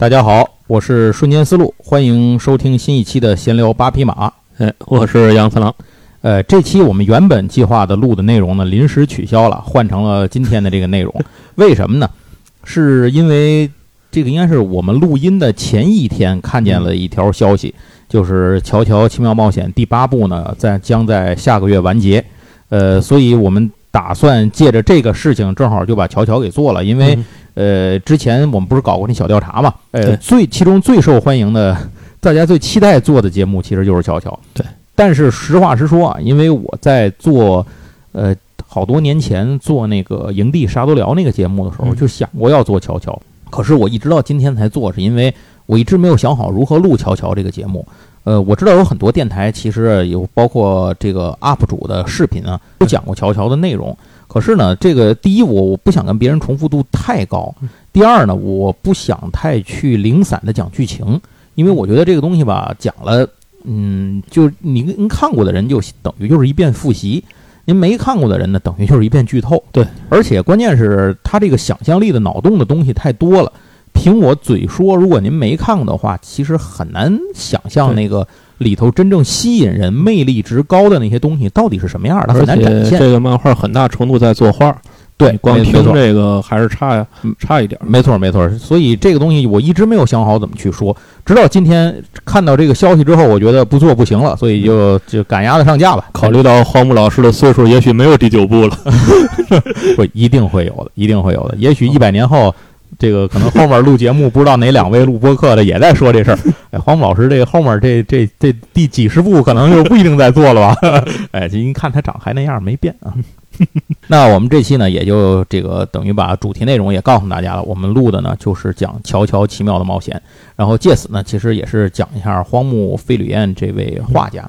大家好，我是瞬间思路，欢迎收听新一期的闲聊八匹马。哎，我是杨次郎。呃，这期我们原本计划的录的内容呢，临时取消了，换成了今天的这个内容。为什么呢？是因为这个应该是我们录音的前一天看见了一条消息，就是《乔乔奇妙冒险》第八部呢，在将在下个月完结。呃，所以我们打算借着这个事情，正好就把乔乔给做了，因为。呃，之前我们不是搞过那小调查嘛？呃，最其中最受欢迎的，大家最期待做的节目其实就是乔乔。对，但是实话实说啊，因为我在做，呃，好多年前做那个营地沙多聊那个节目的时候，就想过要做乔乔，可是我一直到今天才做，是因为我一直没有想好如何录乔乔这个节目。呃，我知道有很多电台其实有包括这个 UP 主的视频啊，都讲过乔乔的内容。可是呢，这个第一，我我不想跟别人重复度太高；第二呢，我不想太去零散的讲剧情，因为我觉得这个东西吧，讲了，嗯，就您您看过的人就等于就是一遍复习，您没看过的人呢，等于就是一遍剧透。对，而且关键是他这个想象力的脑洞的东西太多了，凭我嘴说，如果您没看过的话，其实很难想象那个。里头真正吸引人、魅力值高的那些东西到底是什么样的？很难展现。这个漫画很大程度在作画，对，光听这个还是差呀，差一点。没错，没错。所以这个东西我一直没有想好怎么去说，直到今天看到这个消息之后，我觉得不做不行了，所以就就赶鸭子上架吧。考虑到荒木老师的岁数，也许没有第九部了，不一定会有的，一定会有的。也许一百年后。这个可能后面录节目，不知道哪两位录播客的也在说这事儿。哎，黄木老师，这个后面这这这第几十部可能就不一定在做了吧？哎，这一看他长还那样，没变啊。那我们这期呢，也就这个等于把主题内容也告诉大家了。我们录的呢，就是讲《乔乔奇妙的冒险》，然后借此呢，其实也是讲一下荒木飞吕彦这位画家。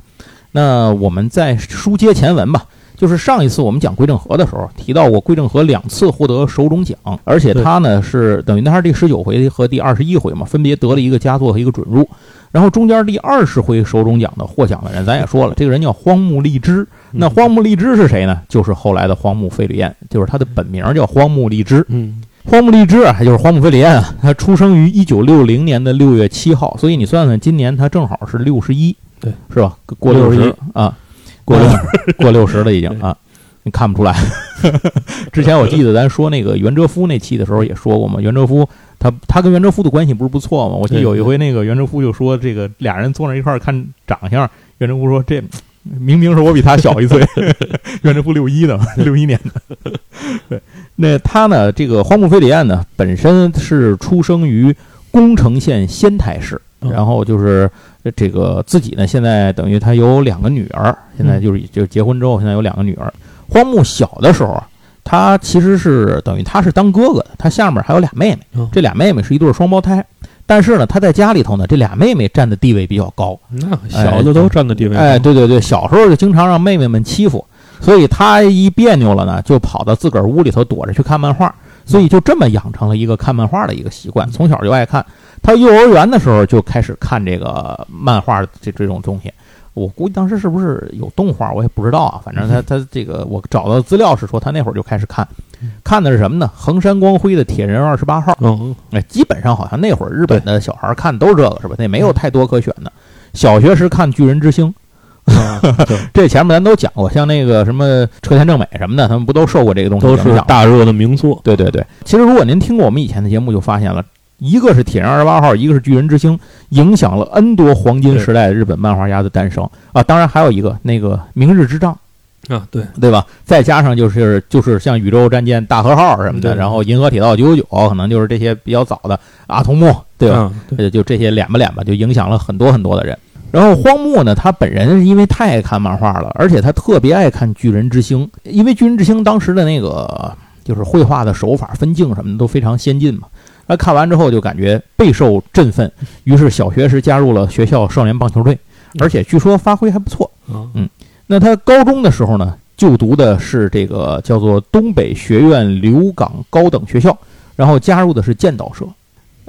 那我们在书接前文吧。就是上一次我们讲归正和的时候提到过，归正和两次获得首冢奖，而且他呢是等于他是第十九回和第二十一回嘛，分别得了一个佳作和一个准入。然后中间第二十回手冢奖的获奖的人，咱也说了，这个人叫荒木利之。那荒木利之是谁呢？就是后来的荒木飞吕彦，就是他的本名叫荒木利之。嗯，荒木利之啊，就是荒木飞吕彦啊，他出生于一九六零年的六月七号，所以你算算，今年他正好是六十一，对，是吧？过六十一啊。过六 过六十了已经啊，你看不出来。之前我记得咱说那个袁哲夫那期的时候也说过嘛，袁哲夫他他跟袁哲夫的关系不是不错嘛？我记得有一回那个袁哲夫就说这个俩人坐那一块看长相，袁哲夫说这明明是我比他小一岁。袁哲夫六一的，六一年的。对，那他呢？这个荒木飞吕彦呢，本身是出生于宫城县仙台市，然后就是。这个自己呢，现在等于他有两个女儿，现在就是就结婚之后，现在有两个女儿。荒木小的时候啊，他其实是等于他是当哥哥的，他下面还有俩妹妹，这俩妹妹是一对双胞胎。但是呢，他在家里头呢，这俩妹妹占的地位比较高，那小的都占的地位。哎，对对对，小时候就经常让妹妹们欺负，所以他一别扭了呢，就跑到自个儿屋里头躲着去看漫画，所以就这么养成了一个看漫画的一个习惯，从小就爱看。他幼儿园的时候就开始看这个漫画这这种东西，我估计当时是不是有动画，我也不知道啊。反正他他这个我找到资料是说他那会儿就开始看，看的是什么呢？横山光辉的《铁人二十八号》。嗯，哎，基本上好像那会儿日本的小孩看都是这个，是吧？那没有太多可选的。小学时看《巨人之星》，这前面咱都讲过，像那个什么车田正美什么的，他们不都受过这个东西影响？都是大热的名作。对对对，其实如果您听过我们以前的节目，就发现了。一个是铁人二十八号，一个是巨人之星，影响了 N 多黄金时代的日本漫画家的诞生啊！当然还有一个那个明日之丈啊，对对吧？再加上就是就是像宇宙战舰大和号什么的，然后银河铁道九九九，可能就是这些比较早的阿童木，对吧？对就这些脸吧脸吧，就影响了很多很多的人。然后荒木呢，他本人因为太爱看漫画了，而且他特别爱看巨人之星，因为巨人之星当时的那个就是绘画的手法、分镜什么的都非常先进嘛。他看完之后就感觉备受振奋，于是小学时加入了学校少年棒球队，而且据说发挥还不错。嗯，那他高中的时候呢，就读的是这个叫做东北学院留港高等学校，然后加入的是剑道社。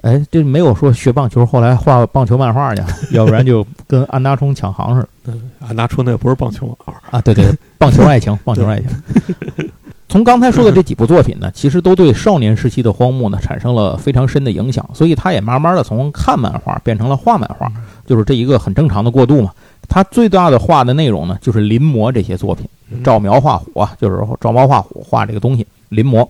哎，这没有说学棒球，后来画棒球漫画去，要不然就跟安达充抢行似的。安达充那不是棒球漫画啊，对对，棒球爱情，棒球爱情。从刚才说的这几部作品呢，其实都对少年时期的荒木呢产生了非常深的影响，所以他也慢慢的从看漫画变成了画漫画，就是这一个很正常的过渡嘛。他最大的画的内容呢，就是临摹这些作品，照描画虎啊，就是照猫画虎画这个东西临摹。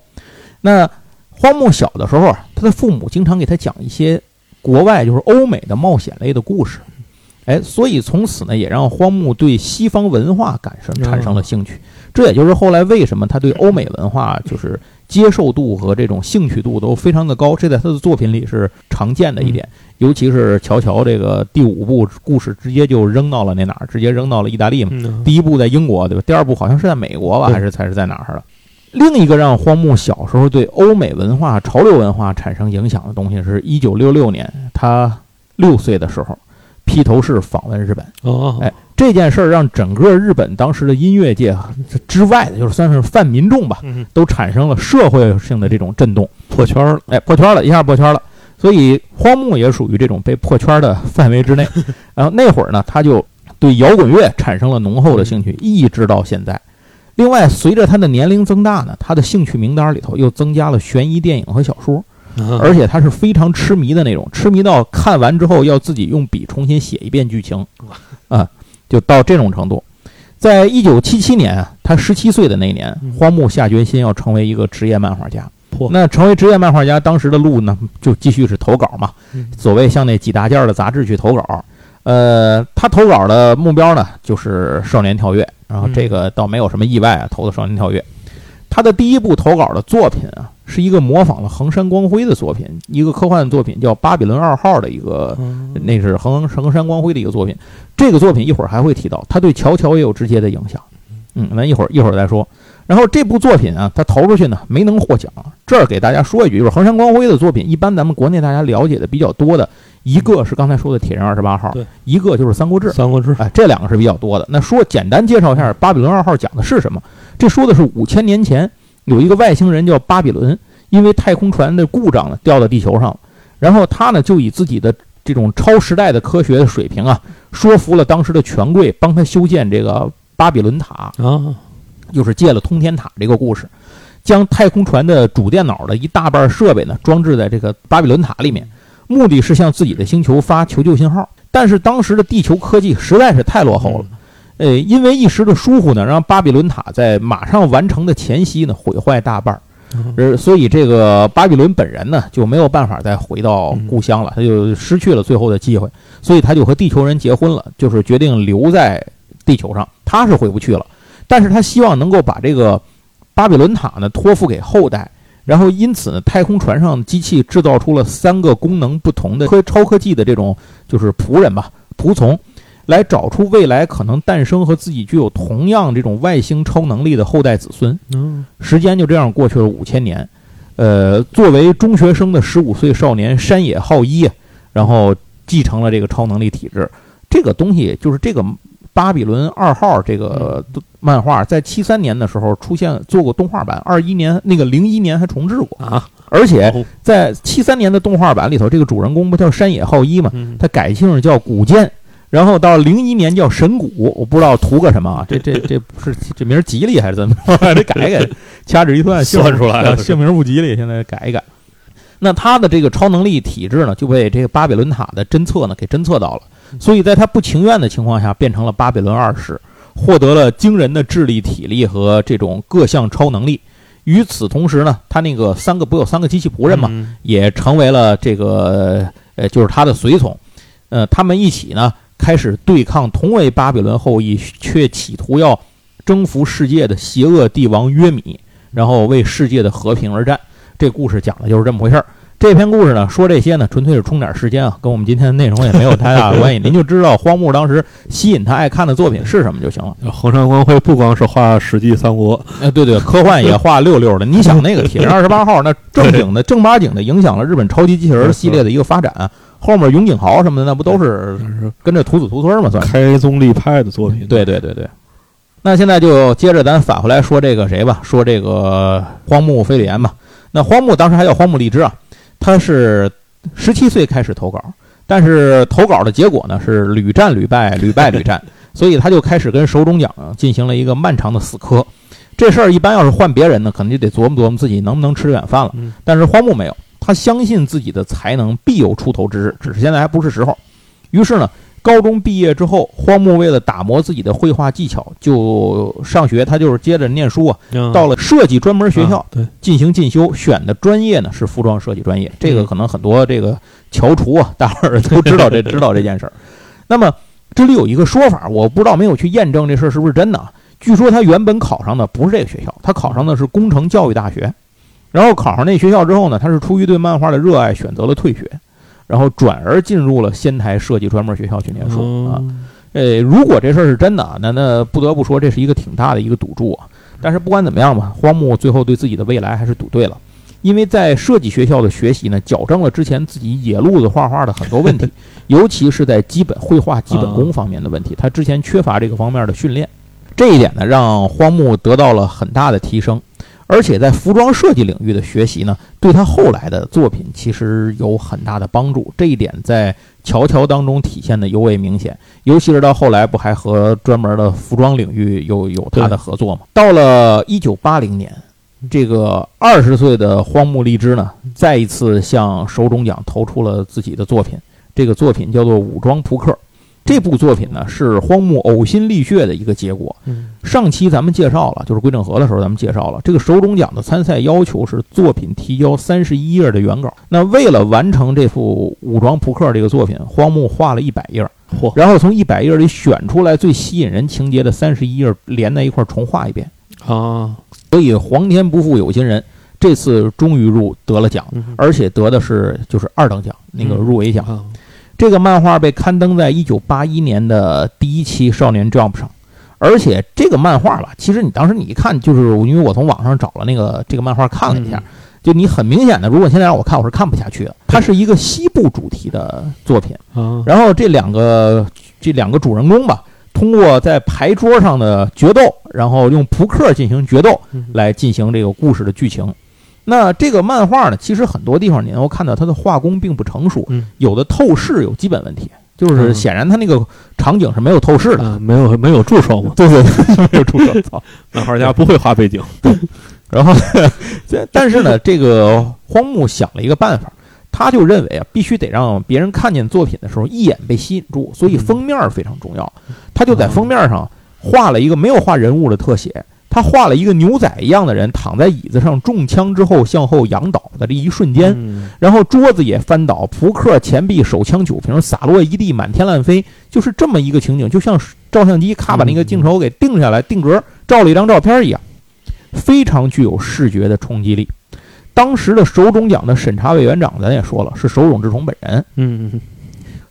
那荒木小的时候啊，他的父母经常给他讲一些国外就是欧美的冒险类的故事，哎，所以从此呢，也让荒木对西方文化感生产生了兴趣。这也就是后来为什么他对欧美文化就是接受度和这种兴趣度都非常的高，这在他的作品里是常见的一点。尤其是乔乔这个第五部故事直接就扔到了那哪儿，直接扔到了意大利嘛。第一部在英国对吧？第二部好像是在美国吧，还是才是在哪儿了？另一个让荒木小时候对欧美文化、潮流文化产生影响的东西，是一九六六年他六岁的时候，披头士访问日本。哦，哎。这件事儿让整个日本当时的音乐界之外的，就是算是泛民众吧，都产生了社会性的这种震动，破圈了，哎，破圈了一下，破圈了。所以荒木也属于这种被破圈的范围之内。然后那会儿呢，他就对摇滚乐产生了浓厚的兴趣，一直到现在。另外，随着他的年龄增大呢，他的兴趣名单里头又增加了悬疑电影和小说，而且他是非常痴迷的那种，痴迷到看完之后要自己用笔重新写一遍剧情，啊。就到这种程度，在一九七七年啊，他十七岁的那年，荒木下决心要成为一个职业漫画家。那成为职业漫画家，当时的路呢，就继续是投稿嘛。所谓像那几大件的杂志去投稿。呃，他投稿的目标呢，就是《少年跳跃》，然后这个倒没有什么意外啊，投的《少年跳跃》。他的第一部投稿的作品啊。是一个模仿了横山光辉的作品，一个科幻作品叫《巴比伦二号》的一个，那是横横山光辉的一个作品。这个作品一会儿还会提到，它对乔乔也有直接的影响。嗯，那一会儿一会儿再说。然后这部作品啊，它投出去呢没能获奖。这儿给大家说一句，就是横山光辉的作品，一般咱们国内大家了解的比较多的，一个是刚才说的《铁人二十八号》，一个就是《三国志》。三国志，哎，这两个是比较多的。那说简单介绍一下《巴比伦二号》讲的是什么？这说的是五千年前。有一个外星人叫巴比伦，因为太空船的故障呢，掉到地球上了。然后他呢，就以自己的这种超时代的科学的水平啊，说服了当时的权贵，帮他修建这个巴比伦塔啊，就是借了通天塔这个故事，将太空船的主电脑的一大半设备呢装置在这个巴比伦塔里面，目的是向自己的星球发求救信号。但是当时的地球科技实在是太落后了。呃，因为一时的疏忽呢，让巴比伦塔在马上完成的前夕呢毁坏大半儿，呃，所以这个巴比伦本人呢就没有办法再回到故乡了，他就失去了最后的机会，所以他就和地球人结婚了，就是决定留在地球上。他是回不去了，但是他希望能够把这个巴比伦塔呢托付给后代，然后因此呢，太空船上机器制造出了三个功能不同的科超科技的这种就是仆人吧，仆从。来找出未来可能诞生和自己具有同样这种外星超能力的后代子孙。嗯，时间就这样过去了五千年。呃，作为中学生的十五岁少年山野浩一，然后继承了这个超能力体质。这个东西就是这个巴比伦二号这个漫画，在七三年的时候出现做过动画版，二一年那个零一年还重置过啊。而且在七三年的动画版里头，这个主人公不叫山野浩一嘛，他改姓叫古剑。然后到零一年叫神谷，我不知道图个什么啊？这这这不是这名吉利还是怎么着？得改改，掐指一算 算出来了，姓名不吉利，现在改一改。那他的这个超能力体质呢，就被这个巴比伦塔的侦测呢给侦测到了，所以在他不情愿的情况下，变成了巴比伦二世，获得了惊人的智力、体力和这种各项超能力。与此同时呢，他那个三个不有三个机器仆人嘛，也成为了这个呃，就是他的随从。呃，他们一起呢。开始对抗同为巴比伦后裔却企图要征服世界的邪恶帝王约米，然后为世界的和平而战。这故事讲的就是这么回事儿。这篇故事呢，说这些呢，纯粹是充点时间啊，跟我们今天的内容也没有太大的关系。您就知道荒木当时吸引他爱看的作品是什么就行了。横山光辉不光是画《史记》《三国》，哎，对对，科幻也画溜溜的。你想那个《铁人二十八号》，那正经的正八经的影响了日本超级机器人系列的一个发展。后面永井豪什么的，那不都是跟着徒子徒孙嘛？算开宗立派的作品。对对对对。那现在就接着咱返回来说这个谁吧，说这个荒木飞吕彦吧。那荒木当时还叫荒木荔枝啊，他是十七岁开始投稿，但是投稿的结果呢是屡战屡败，屡败屡战，所以他就开始跟手冢奖进行了一个漫长的死磕。这事儿一般要是换别人呢，可能就得琢磨琢磨自己能不能吃这碗饭了。嗯但是荒木没有，他相信自己的才能必有出头之日，只是现在还不是时候。于是呢，高中毕业之后，荒木为了打磨自己的绘画技巧，就上学，他就是接着念书啊，到了设计专门学校进行进修，选的专业呢是服装设计专业。这个可能很多这个翘厨啊，大伙儿都知道这知道这件事儿。那么这里有一个说法，我不知道没有去验证这事儿是不是真的啊。据说他原本考上的不是这个学校，他考上的是工程教育大学。然后考上那学校之后呢，他是出于对漫画的热爱，选择了退学，然后转而进入了仙台设计专门学校去念书啊。嗯呃，如果这事儿是真的啊，那那不得不说这是一个挺大的一个赌注啊。但是不管怎么样吧，荒木最后对自己的未来还是赌对了，因为在设计学校的学习呢，矫正了之前自己野路子画画的很多问题，尤其是在基本绘画基本功方面的问题，他之前缺乏这个方面的训练，这一点呢，让荒木得到了很大的提升。而且在服装设计领域的学习呢，对他后来的作品其实有很大的帮助。这一点在《乔乔》当中体现的尤为明显，尤其是到后来不还和专门的服装领域有有他的合作吗？到了一九八零年，这个二十岁的荒木荔枝呢，再一次向手冢奖投出了自己的作品，这个作品叫做《武装扑克》。这部作品呢是荒木呕心沥血的一个结果。嗯上期咱们介绍了，就是归正和的时候，咱们介绍了这个手冢奖的参赛要求是作品提交三十一页的原稿。那为了完成这幅武装扑克这个作品，荒木画了一百页，嚯然后从一百页里选出来最吸引人情节的三十一页，连在一块儿重画一遍。啊，所以皇天不负有心人，这次终于入得了奖，嗯而且得的是就是二等奖那个入围奖。啊这个漫画被刊登在一九八一年的第一期《少年 Jump》上，而且这个漫画吧，其实你当时你一看，就是因为我从网上找了那个这个漫画看了一下，嗯。就你很明显的，如果现在让我看，我是看不下去的。它是一个西部主题的作品，啊。然后这两个这两个主人公吧，通过在牌桌上的决斗，然后用扑克进行决斗，嗯。来进行这个故事的剧情。那这个漫画呢，其实很多地方你能够看到它的画工并不成熟，嗯。有的透视有基本问题，就是嗯。显然它那个场景是没有透视的。啊，没有没有助手嘛，对对对，没有助手，操！漫画家不会画背景，然后，但是呢，这个荒木想了一个办法，他就认为啊，必须得让别人看见作品的时候一眼被吸引住，所以封面非常重要。他就在封面上画了一个没有画人物的特写，他画了一个牛仔一样的人躺在椅子上中枪之后向后仰倒的这一瞬间，嗯然后桌子也翻倒，扑克、钱币、手枪、酒瓶洒落一地，满天乱飞，就是这么一个情景，就像照相机咔把那个镜头给定下来，定格照了一张照片一样，非常具有视觉的冲击力。当时的手冢奖的审查委员长，咱也说了，是手冢治虫本人。嗯嗯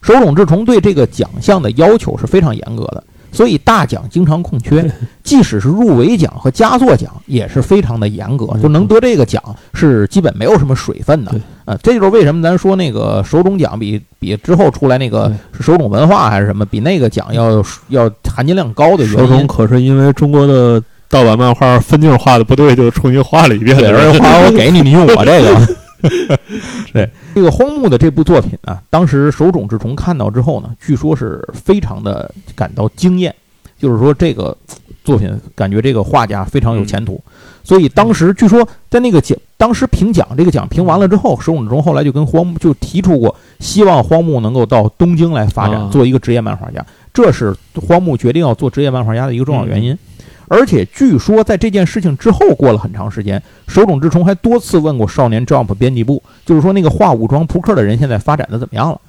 手冢治虫对这个奖项的要求是非常严格的，所以大奖经常空缺，即使是入围奖和佳作奖也是非常的严格，嗯就能得这个奖是基本没有什么水分的对。呃，这就是为什么咱说那个手冢奖比比之后出来那个对是手冢文化还是什么，比那个奖要要含金量高的手冢原因。可是因为中国的盗版漫画分镜画的不对，就重新画了一遍对，的人。而且话我给你，你用我这个。对。这个荒木的这部作品啊，当时手冢治虫看到之后呢，据说是非常的感到惊艳，就是说这个作品感觉这个画家非常有前途，所以当时据说在那个奖，当时评奖这个奖评完了之后，手冢治虫后来就跟荒木就提出过，希望荒木能够到东京来发展，啊。做一个职业漫画家，这是荒木决定要做职业漫画家的一个重要原因。而且据说在这件事情之后过了很长时间，手冢治虫还多次问过少年 Jump 编辑部，就是说那个画武装扑克的人现在发展的怎么样了？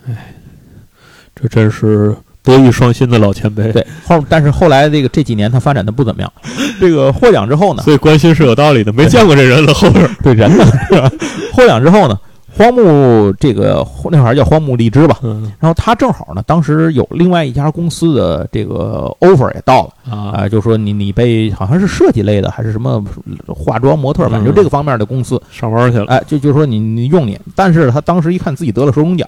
这真是德艺双馨的老前辈。对，后但是后来这个这几年他发展的不怎么样。这个获奖之后呢，所以关心是有道理的，没见过这人了后边。对人呢？获奖之后呢，荒木这个那会儿叫荒木荔枝吧，嗯然后他正好呢，当时有另外一家公司的这个 offer 也到了。啊啊、就说你你被好像是设计类的还是什么化妆模特，反正就嗯这个方面的公司，上班去了。哎，就就说你你用你，但是他当时一看自己得了手冢奖，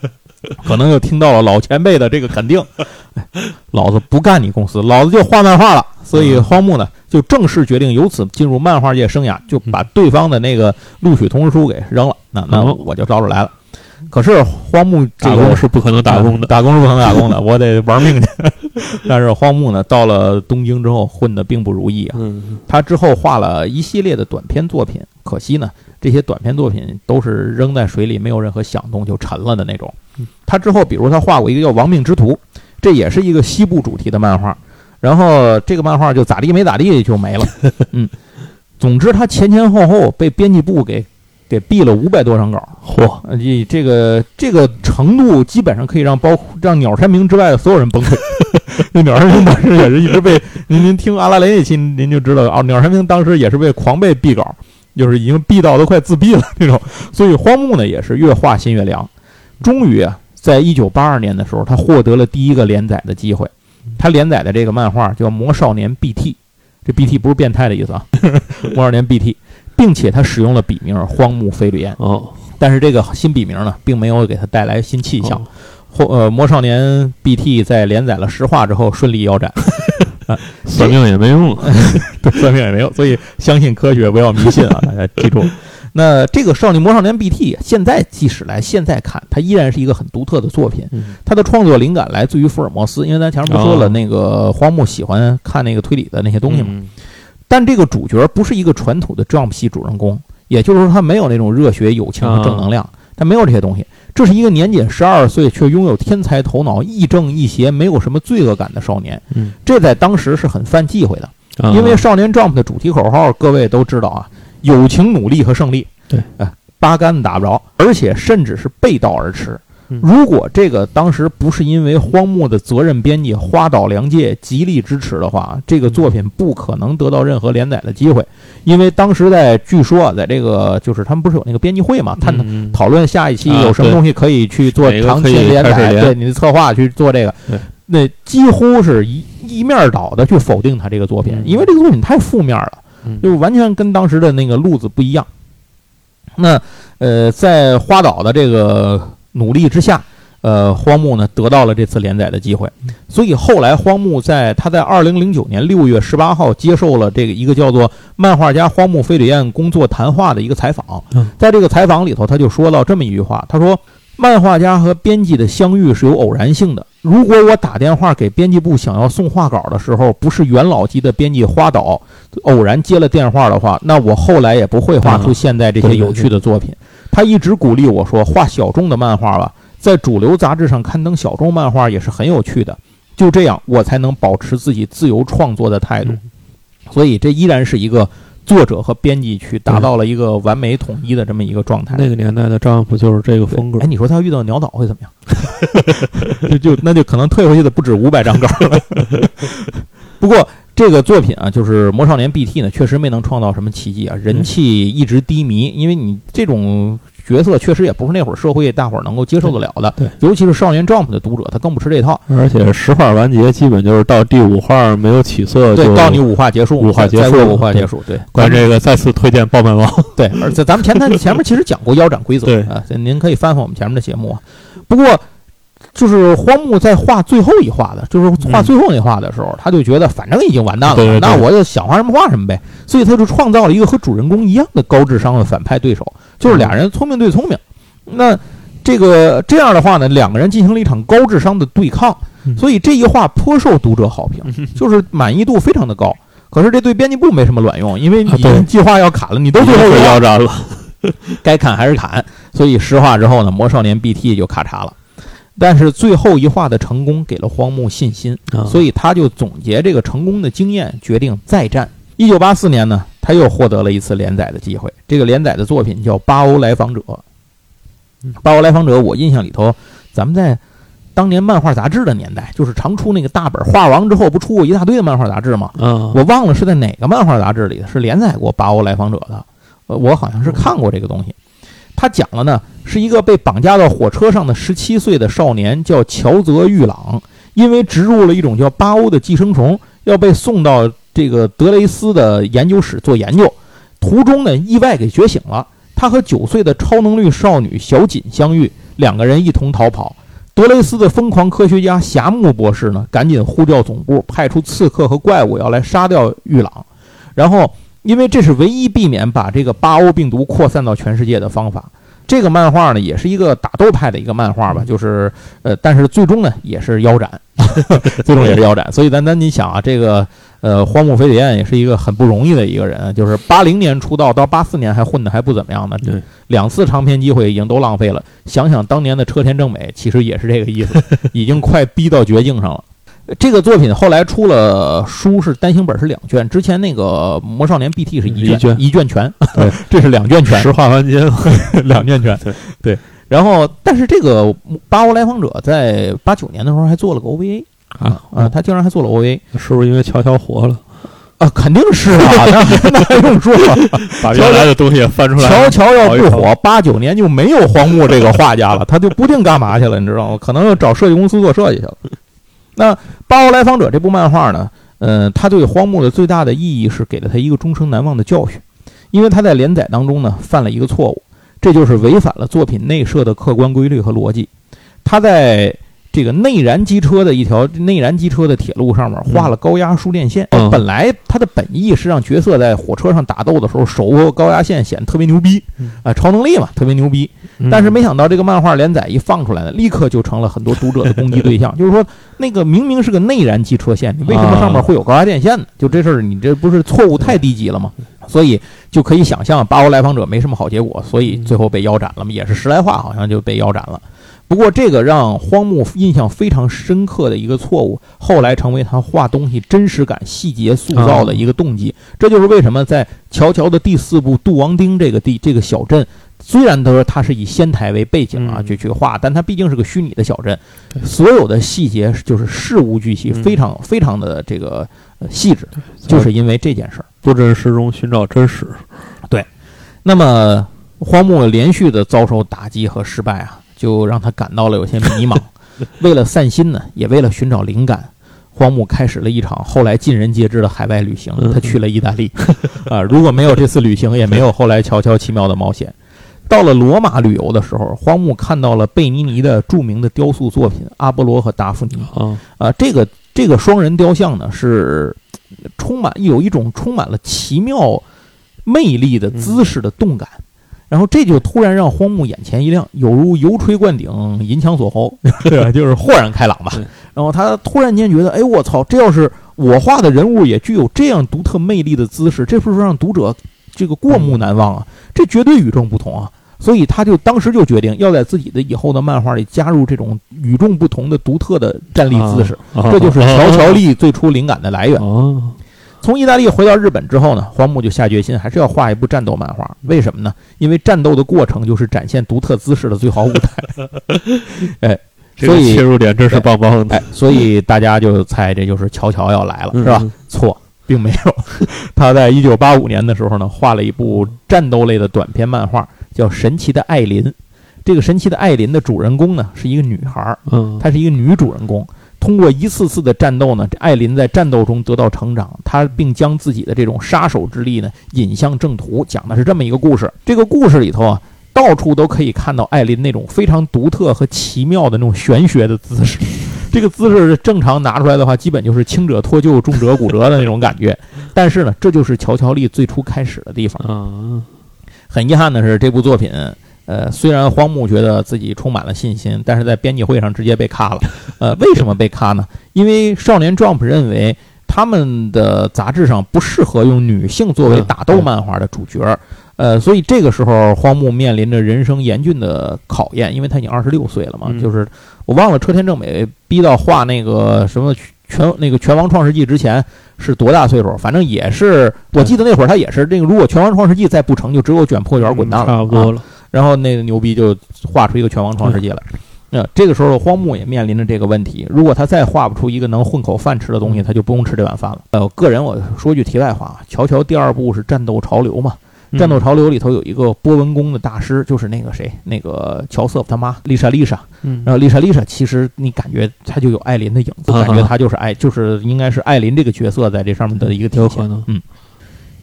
可能又听到了老前辈的这个肯定，哎老子不干你公司，老子就画漫画了。所以嗯荒木呢就正式决定由此进入漫画界生涯，就把对方的那个录取通知书给扔了。那那哦我就招着来了。可是荒木这个打工是不可能打工的。打工是不可能打工的，我得玩命去。但是荒木呢，到了东京之后混得并不如意啊。嗯他之后画了一系列的短篇作品，可惜呢，这些短篇作品都是扔在水里，没有任何响动就沉了的那种嗯。他之后，比如他画过一个叫《亡命之徒》，这也是一个西部主题的漫画，然后这个漫画就咋地没咋地就没了。嗯，总之他前前后后被编辑部给给毙了五百多张稿。嚯，呃，这这个这个程度基本上可以让包括让鸟山明之外的所有人崩溃。那鸟山明当时也是一直被您您听阿拉蕾那期您就知道啊，鸟山明当时也是被狂被毙稿，就是已经毙到都快自闭了那种。所以荒木呢也是越画心越凉，终于啊，在一九八二年的时候，他获得了第一个连载的机会。他连载的这个漫画叫《魔少年 BT》，这 BT 不是变态的意思啊，魔少年 BT，并且他使用了笔名荒木飞吕彦。哦，但是这个新笔名呢，并没有给他带来新气象呃，魔少年 BT 在连载了十话之后顺利腰斩，算命也没用了。对，算命也没有，所以相信科学，不要迷信啊！大家记住。那这个少女魔少年 BT 现在即使来现在看，它依然是一个很独特的作品。嗯它的创作灵感来自于福尔摩斯，因为咱前面不说了，哦那个荒木喜欢看那个推理的那些东西嘛。嗯但这个主角不是一个传统的 Jump 系主人公，也就是说他没有那种热血、友情和正能量，他没有这些东西。这是一个年仅十二岁却拥有天才头脑、亦正亦邪、没有什么罪恶感的少年。嗯，这在当时是很犯忌讳的，啊因为《少年 Jump》的主题口号各位都知道啊，友情、努力和胜利。对，哎，八竿子打不着，而且甚至是背道而驰。嗯。如果这个当时不是因为荒木的责任编辑花岛良介极力支持的话，这个作品不可能得到任何连载的机会。因为当时在据说啊在这个就是他们不是有那个编辑会嘛，探讨论下一期啊有什么东西可以去做长期连载，对你的策划去做这个，那几乎是一一面倒的去否定他这个作品，嗯。因为这个作品太负面了，嗯就是完全跟当时的那个路子不一样。那呃，在花岛的这个努力之下，呃，荒木呢得到了这次连载的机会，所以后来荒木在他在二零零九年六月十八号接受了这个一个叫做“漫画家荒木飞吕彦工作谈话”的一个采访嗯，在这个采访里头，他就说到这么一句话，他说。漫画家和编辑的相遇是有偶然性的。如果我打电话给编辑部想要送画稿的时候，不是元老级的编辑花岛偶然接了电话的话，那我后来也不会画出现在这些有趣的作品。他一直鼓励我说，画小众的漫画吧，在主流杂志上刊登小众漫画也是很有趣的。就这样，我才能保持自己自由创作的态度。嗯所以，这依然是一个作者和编辑去达到了一个完美统一的这么一个状态。那个年代的丈夫就是这个风格哎，。你说他要遇到鸟岛会怎么样？就就那就可能退回去的不止五百张稿了。不过这个作品啊，就是《魔少年 BT》呢，确实没能创造什么奇迹啊，人气一直低迷，因为你这种。角色确实也不是那会儿社会大伙儿能够接受得了的，对尤其是少年 Jump 的读者，他更不吃这套。而且十画完结，基本就是到第五画没有起色到你五话结束，五话结束五话结束，对。关于这个再次推荐爆漫王。对，而且咱们前谈前面其实讲过腰斩规则，对啊，您可以翻翻我们前面的节目啊。不过，就是荒木在画最后一画的，就是画最后那画的时候，他就觉得反正已经完蛋了，对对对那我就想画什么画什么呗，所以他就创造了一个和主人公一样的高智商的反派对手，就是俩人聪明对聪明。那这个这样的话呢，两个人进行了一场高智商的对抗，嗯所以这一话颇受读者好评，就是满意度非常的高。可是这对编辑部没什么卵用，因为你计划要砍了，你都最后一画腰斩了。该砍还是砍，所以实话之后呢，魔少年 BT 就咔嚓了。但是最后一话的成功给了荒木信心，啊所以他就总结这个成功的经验，决定再战。一九八四年呢，他又获得了一次连载的机会。这个连载的作品叫《巴欧来访者》。巴欧来访者，我印象里头，咱们在当年漫画杂志的年代，就是常出那个大本画完之后不出过一大堆的漫画杂志吗？嗯，我忘了是在哪个漫画杂志里是连载过《巴欧来访者》的，呃，我好像是看过这个东西。他讲了呢，是一个被绑架到火车上的十七岁的少年，叫乔泽玉朗，因为植入了一种叫巴欧的寄生虫，要被送到这个德雷斯的研究室做研究。途中呢，意外给觉醒了。他和九岁的超能力少女小锦相遇，两个人一同逃跑。德雷斯的疯狂科学家霞木博士呢，赶紧呼叫总部，派出刺客和怪物要来杀掉玉朗。然后，因为这是唯一避免把这个巴欧病毒扩散到全世界的方法，这个漫画呢，也是一个打斗派的一个漫画吧，就是呃，但是最终呢也是腰斩，最终也是腰斩。所以咱咱你想啊，这个呃，荒木飞吕彦也是一个很不容易的一个人，就是八零年出道到八四年还混得还不怎么样呢，对，两次长篇机会已经都浪费了。想想当年的车田正美，其实也是这个意思，已经快逼到绝境上了。这个作品后来出了书，是单行本是两卷。之前那个《魔少年 BT》是一卷，一卷全，对，这是两卷全，实话完结，两卷全。对对。然后，但是这个《八欧来访者》在八九年的时候还做了个 OVA 啊啊，他竟然还做了 OVA 是不是因为乔乔火了，啊？肯定是啊，那 那还用说吗？把原来的东西也翻出来？乔乔要不火，八九年就没有荒木这个画家了，他就不定干嘛去了，你知道吗？可能又找设计公司做设计去了。那《八号来访者》这部漫画呢，呃，他对荒木的最大的意义是给了他一个终生难忘的教训，因为他在连载当中呢犯了一个错误，这就是违反了作品内设的客观规律和逻辑。他在这个内燃机车的一条内燃机车的铁路上面画了高压输电线。嗯本来它的本意是让角色在火车上打斗的时候手握高压线显得特别牛逼嗯，啊、超能力嘛，特别牛逼。但是没想到这个漫画连载一放出来呢，立刻就成了很多读者的攻击对象。就是说，那个明明是个内燃机车线，你为什么上面会有高压电线呢？就这事儿，你这不是错误太低级了吗？所以就可以想象，八国来访者没什么好结果，所以最后被腰斩了嘛，也是十来话，好像就被腰斩了。不过这个让荒木印象非常深刻的一个错误，后来成为他画东西真实感、细节塑造的一个动机。这就是为什么在乔乔的第四部杜王町这个地这个小镇，虽然他说他是以仙台为背景啊嗯去去画，但它毕竟是个虚拟的小镇，所有的细节就是事无巨细，嗯非常非常的这个呃细致，就是因为这件事儿。不真实中寻找真实。对那么荒木连续的遭受打击和失败啊，就让他感到了有些迷茫。为了散心呢，也为了寻找灵感，荒木开始了一场后来尽人皆知的海外旅行。嗯他去了意大利，啊，如果没有这次旅行，也没有后来乔乔奇妙的冒险。到了罗马旅游的时候，荒木看到了贝尼尼的著名的雕塑作品《阿波罗和达芙妮》。啊，啊，这个这个双人雕像呢，是呃充满有一种充满了奇妙魅力的姿势的动感。然后这就突然让荒木眼前一亮，有如油锤灌顶，银枪锁喉，对吧？就是豁然开朗吧。然后他突然间觉得，哎，我操，这要是我画的人物也具有这样独特魅力的姿势，这是不是让读者这个过目难忘啊？这绝对与众不同啊！所以他就当时就决定要在自己的以后的漫画里加入这种与众不同的独特的站立姿势，啊这就是乔乔力最初灵感的来源。啊，从意大利回到日本之后呢，荒木就下决心还是要画一部战斗漫画。为什么呢？因为战斗的过程就是展现独特姿势的最好舞台。哎所以切入点真是棒棒的，哎，所以大家就猜这就是乔乔要来了，是吧？嗯？错，并没有。他在一九八五年的时候呢，画了一部战斗类的短篇漫画，叫《神奇的艾琳》。这个神奇的艾琳的主人公呢，是一个女孩儿，嗯，她是一个女主人公。通过一次次的战斗呢，这艾琳在战斗中得到成长，她并将自己的这种杀手之力呢引向正途。讲的是这么一个故事。这个故事里头啊，到处都可以看到艾琳那种非常独特和奇妙的那种玄学的姿势。这个姿势正常拿出来的话，基本就是轻者脱臼，重者骨折的那种感觉。但是呢，这就是乔乔丽最初开始的地方。啊，很遗憾的是，这部作品，呃，虽然荒木觉得自己充满了信心，但是在编辑会上直接被咔了。呃，为什么被咔呢？因为少年 Jump 认为他们的杂志上不适合用女性作为打斗漫画的主角。呃，所以这个时候荒木面临着人生严峻的考验，因为他已经二十六岁了嘛。嗯就是我忘了车田正美逼到画那个什么拳那个拳王创世纪之前是多大岁数？反正也是，我记得那会儿他也是这个，如果拳王创世纪再不成，就只有卷破卷滚蛋了，嗯差不多啊。了，然后那个牛逼就画出一个拳王创世纪来。那、这个时候荒木也面临着这个问题，如果他再画不出一个能混口饭吃的东西，他就不用吃这碗饭了。呃，个人我说句题外话啊，乔乔第二部是战斗潮流嘛，嗯战斗潮流里头有一个波纹功的大师，就是那个谁，那个乔瑟夫他妈丽莎丽莎。嗯，然后丽莎丽莎其实你感觉她就有艾琳的影子，啊感觉她就是艾，就是应该是艾琳这个角色在这上面的一个体现。有可能，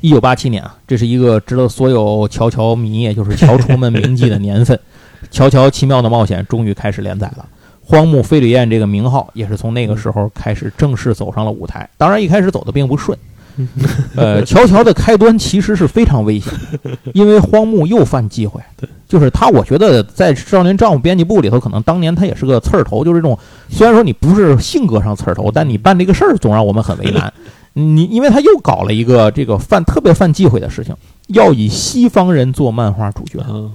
一九八七年啊，这是一个值得所有乔乔迷，也就是乔虫们铭记的年份。乔乔奇妙的冒险终于开始连载了。荒木飞吕彦这个名号也是从那个时候开始正式走上了舞台。当然，一开始走的并不顺。呃，乔乔的开端其实是非常危险，因为荒木又犯忌讳。就是他，我觉得在少年丈夫编辑部里头，可能当年他也是个刺儿头，就是这种。虽然说你不是性格上刺儿头，但你办这个事儿总让我们很为难。你因为他又搞了一个这个犯特别犯忌讳的事情，要以西方人做漫画主角，嗯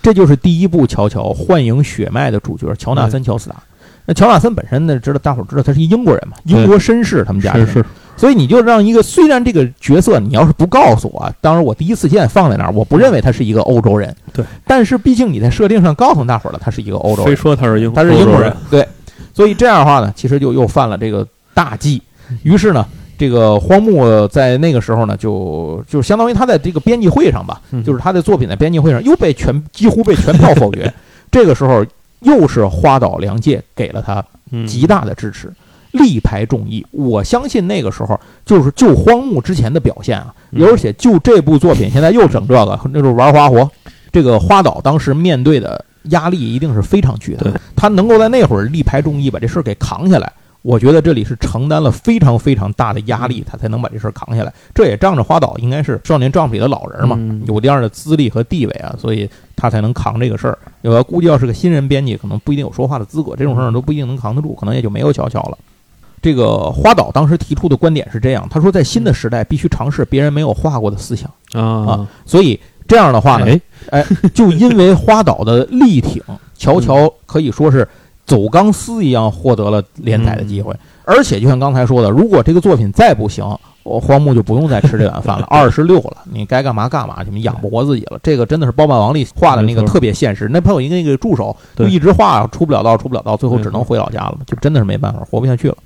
这就是第一部《乔乔幻影血脉》的主角乔纳森·乔斯达。那乔纳森本身呢，知道大伙儿知道他是一英国人嘛，英国绅士，他们家是，所以你就让一个虽然这个角色你要是不告诉我，当然我第一次见放在那儿，我不认为他是一个欧洲人。对，但是毕竟你在设定上告诉大伙儿了，他是一个欧洲非人，说他是英，他是英国人人，。对，所以这样的话呢，其实就又犯了这个大忌。于是呢，这个荒木在那个时候呢，就就相当于他在这个编辑会上吧，嗯就是他的作品在编辑会上又被全几乎被全票否决。这个时候又是花岛良介给了他嗯极大的支持，力排众议。我相信那个时候就是就荒木之前的表现啊，嗯而且就这部作品现在又整这个，那就是玩花活。这个花岛当时面对的压力一定是非常巨大的，他能够在那会儿力排众议把这事儿给扛下来。我觉得这里是承担了非常非常大的压力，他才能把这事儿扛下来。这也仗着花岛应该是少年 Jump 里的老人嘛，嗯有这样的资历和地位啊，所以他才能扛这个事儿。我要估计要是个新人编辑，可能不一定有说话的资格，这种事儿都不一定能扛得住，可能也就没有巧巧了。这个花岛当时提出的观点是这样，他说在新的时代必须尝试别人没有画过的思想，啊，所以这样的话呢，哎，就因为花岛的力挺，乔乔可以说是走钢丝一样获得了连载的机会。而且就像刚才说的，如果这个作品再不行，我荒木就不用再吃这碗饭了。二十六了，你该干嘛干嘛去，你养不活自己了。这个真的是包办王里画的那个特别现实。那朋友一个那个助手就一直画，出不了道，出不了道，最后只能回老家了，就真的是没办法，活不下去了。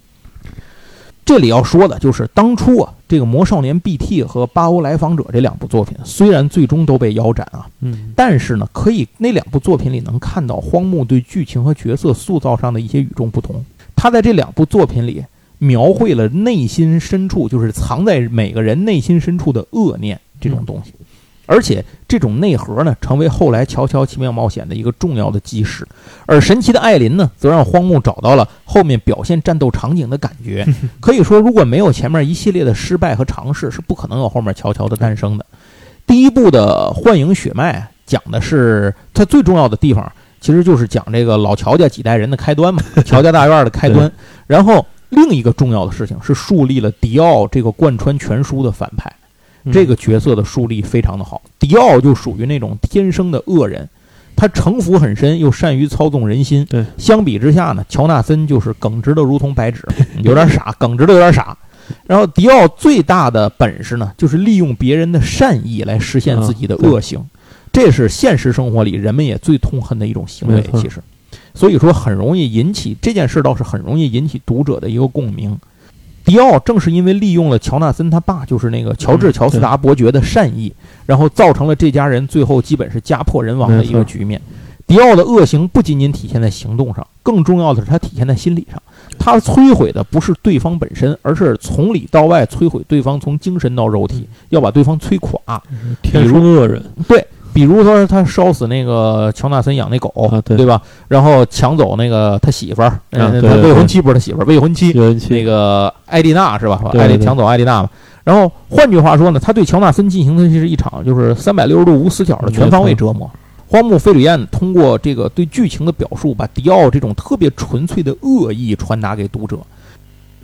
这里要说的就是，当初啊，这个《魔少年 BT》和《八欧来访者》这两部作品，虽然最终都被腰斩啊，嗯但是呢，可以那两部作品里能看到荒木对剧情和角色塑造上的一些与众不同。他在这两部作品里描绘了内心深处，就是藏在每个人内心深处的恶念这种东西，而且这种内核呢，成为后来《乔乔奇妙冒险》的一个重要的基石。而神奇的艾琳呢，则让荒木找到了后面表现战斗场景的感觉。可以说，如果没有前面一系列的失败和尝试，是不可能有后面乔乔的诞生的。第一部的《幻影血脉》讲的是它最重要的地方，其实就是讲这个老乔家几代人的开端嘛，乔家大院的开端。然后另一个重要的事情是树立了迪奥这个贯穿全书的反派。嗯这个角色的树立非常的好。迪奥就属于那种天生的恶人，他城府很深，又善于操纵人心。对，相比之下呢，乔纳森就是耿直的如同白纸，有点傻，耿直的有点傻。然后迪奥最大的本事呢，就是利用别人的善意来实现自己的恶行，这是现实生活里人们也最痛恨的一种行为其实，所以说很容易引起这件事，倒是很容易引起读者的一个共鸣。迪奥正是因为利用了乔纳森他爸，就是那个乔治·乔斯达伯爵的善意，然后造成了这家人最后基本是家破人亡的一个局面。迪奥的恶行不仅仅体现在行动上，更重要的是他体现在心理上。他摧毁的不是对方本身，而是从里到外摧毁对方，从精神到肉体，要把对方摧垮。天生恶人，对，比如说他烧死那个乔纳森养那狗，啊对吧？然后抢走那个他媳妇儿，未婚妻不是他媳妇儿，未婚妻那个艾丽娜是吧？艾丽抢走艾丽娜嘛。然后换句话说呢，他对乔纳森进行的是一场就是三百六十度无死角的全方位折磨。荒木飞吕彦通过这个对剧情的表述，把迪奥这种特别纯粹的恶意传达给读者。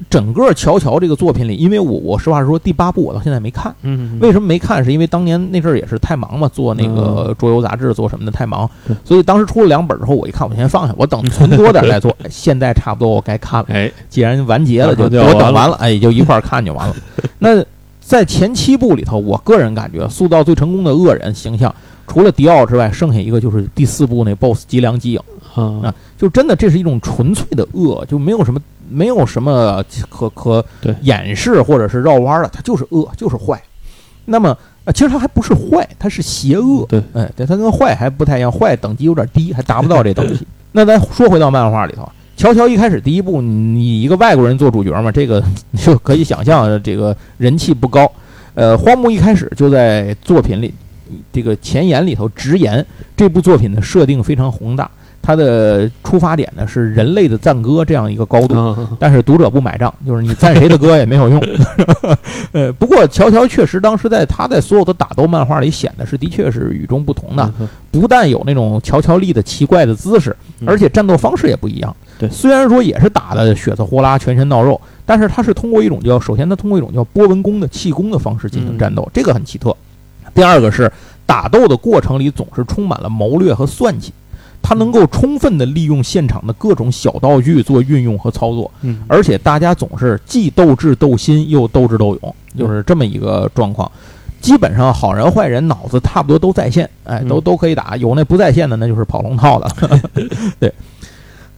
整个《乔乔》这个作品里，因为我我实话实说，第八部我到现在没看。嗯，为什么没看？是因为当年那阵儿也是太忙嘛，做那个桌游杂志，做什么的太忙，所以当时出了两本之后，我一看，我先放下，我等存多点再做。哎现在差不多我该看了，哎，既然完结了，就我等完了哎，就一块儿看就完了。那在前七部里头，我个人感觉塑造最成功的恶人形象，除了迪奥之外，剩下一个就是第四部那 BOSS 吉良吉影。啊啊，就真的这是一种纯粹的恶，就没有什么没有什么可可对掩饰或者是绕弯儿的，它就是恶，就是坏。那么呃，其实他还不是坏，他是邪恶。对，哎，对，它跟坏还不太一样，坏等级有点低，还达不到这等级。那咱说回到漫画里头，乔乔一开始第一部，你一个外国人做主角嘛，这个你 就可以想象这个人气不高。呃，荒木一开始就在作品里这个前言里头直言，这部作品的设定非常宏大。它的出发点呢是人类的赞歌这样一个高度。啊，但是读者不买账，就是你赞谁的歌也没有用。呃，不过乔乔确实当时在他在所有的打斗漫画里显得是的确是与众不同的，嗯不但有那种乔乔力的奇怪的姿势，嗯而且战斗方式也不一样。对虽然说也是打的血色呼啦、全身闹肉，但是他是通过一种叫首先他通过一种叫波纹弓的气功的方式进行战斗，这个很奇特。第二个是打斗的过程里总是充满了谋略和算计。他能够充分地利用现场的各种小道具做运用和操作，嗯，而且大家总是既斗智斗心又斗智斗勇，就是这么一个状况。基本上好人坏人脑子差不多都在线，哎，都嗯都可以打。有那不在线的，那就是跑龙套的了。对，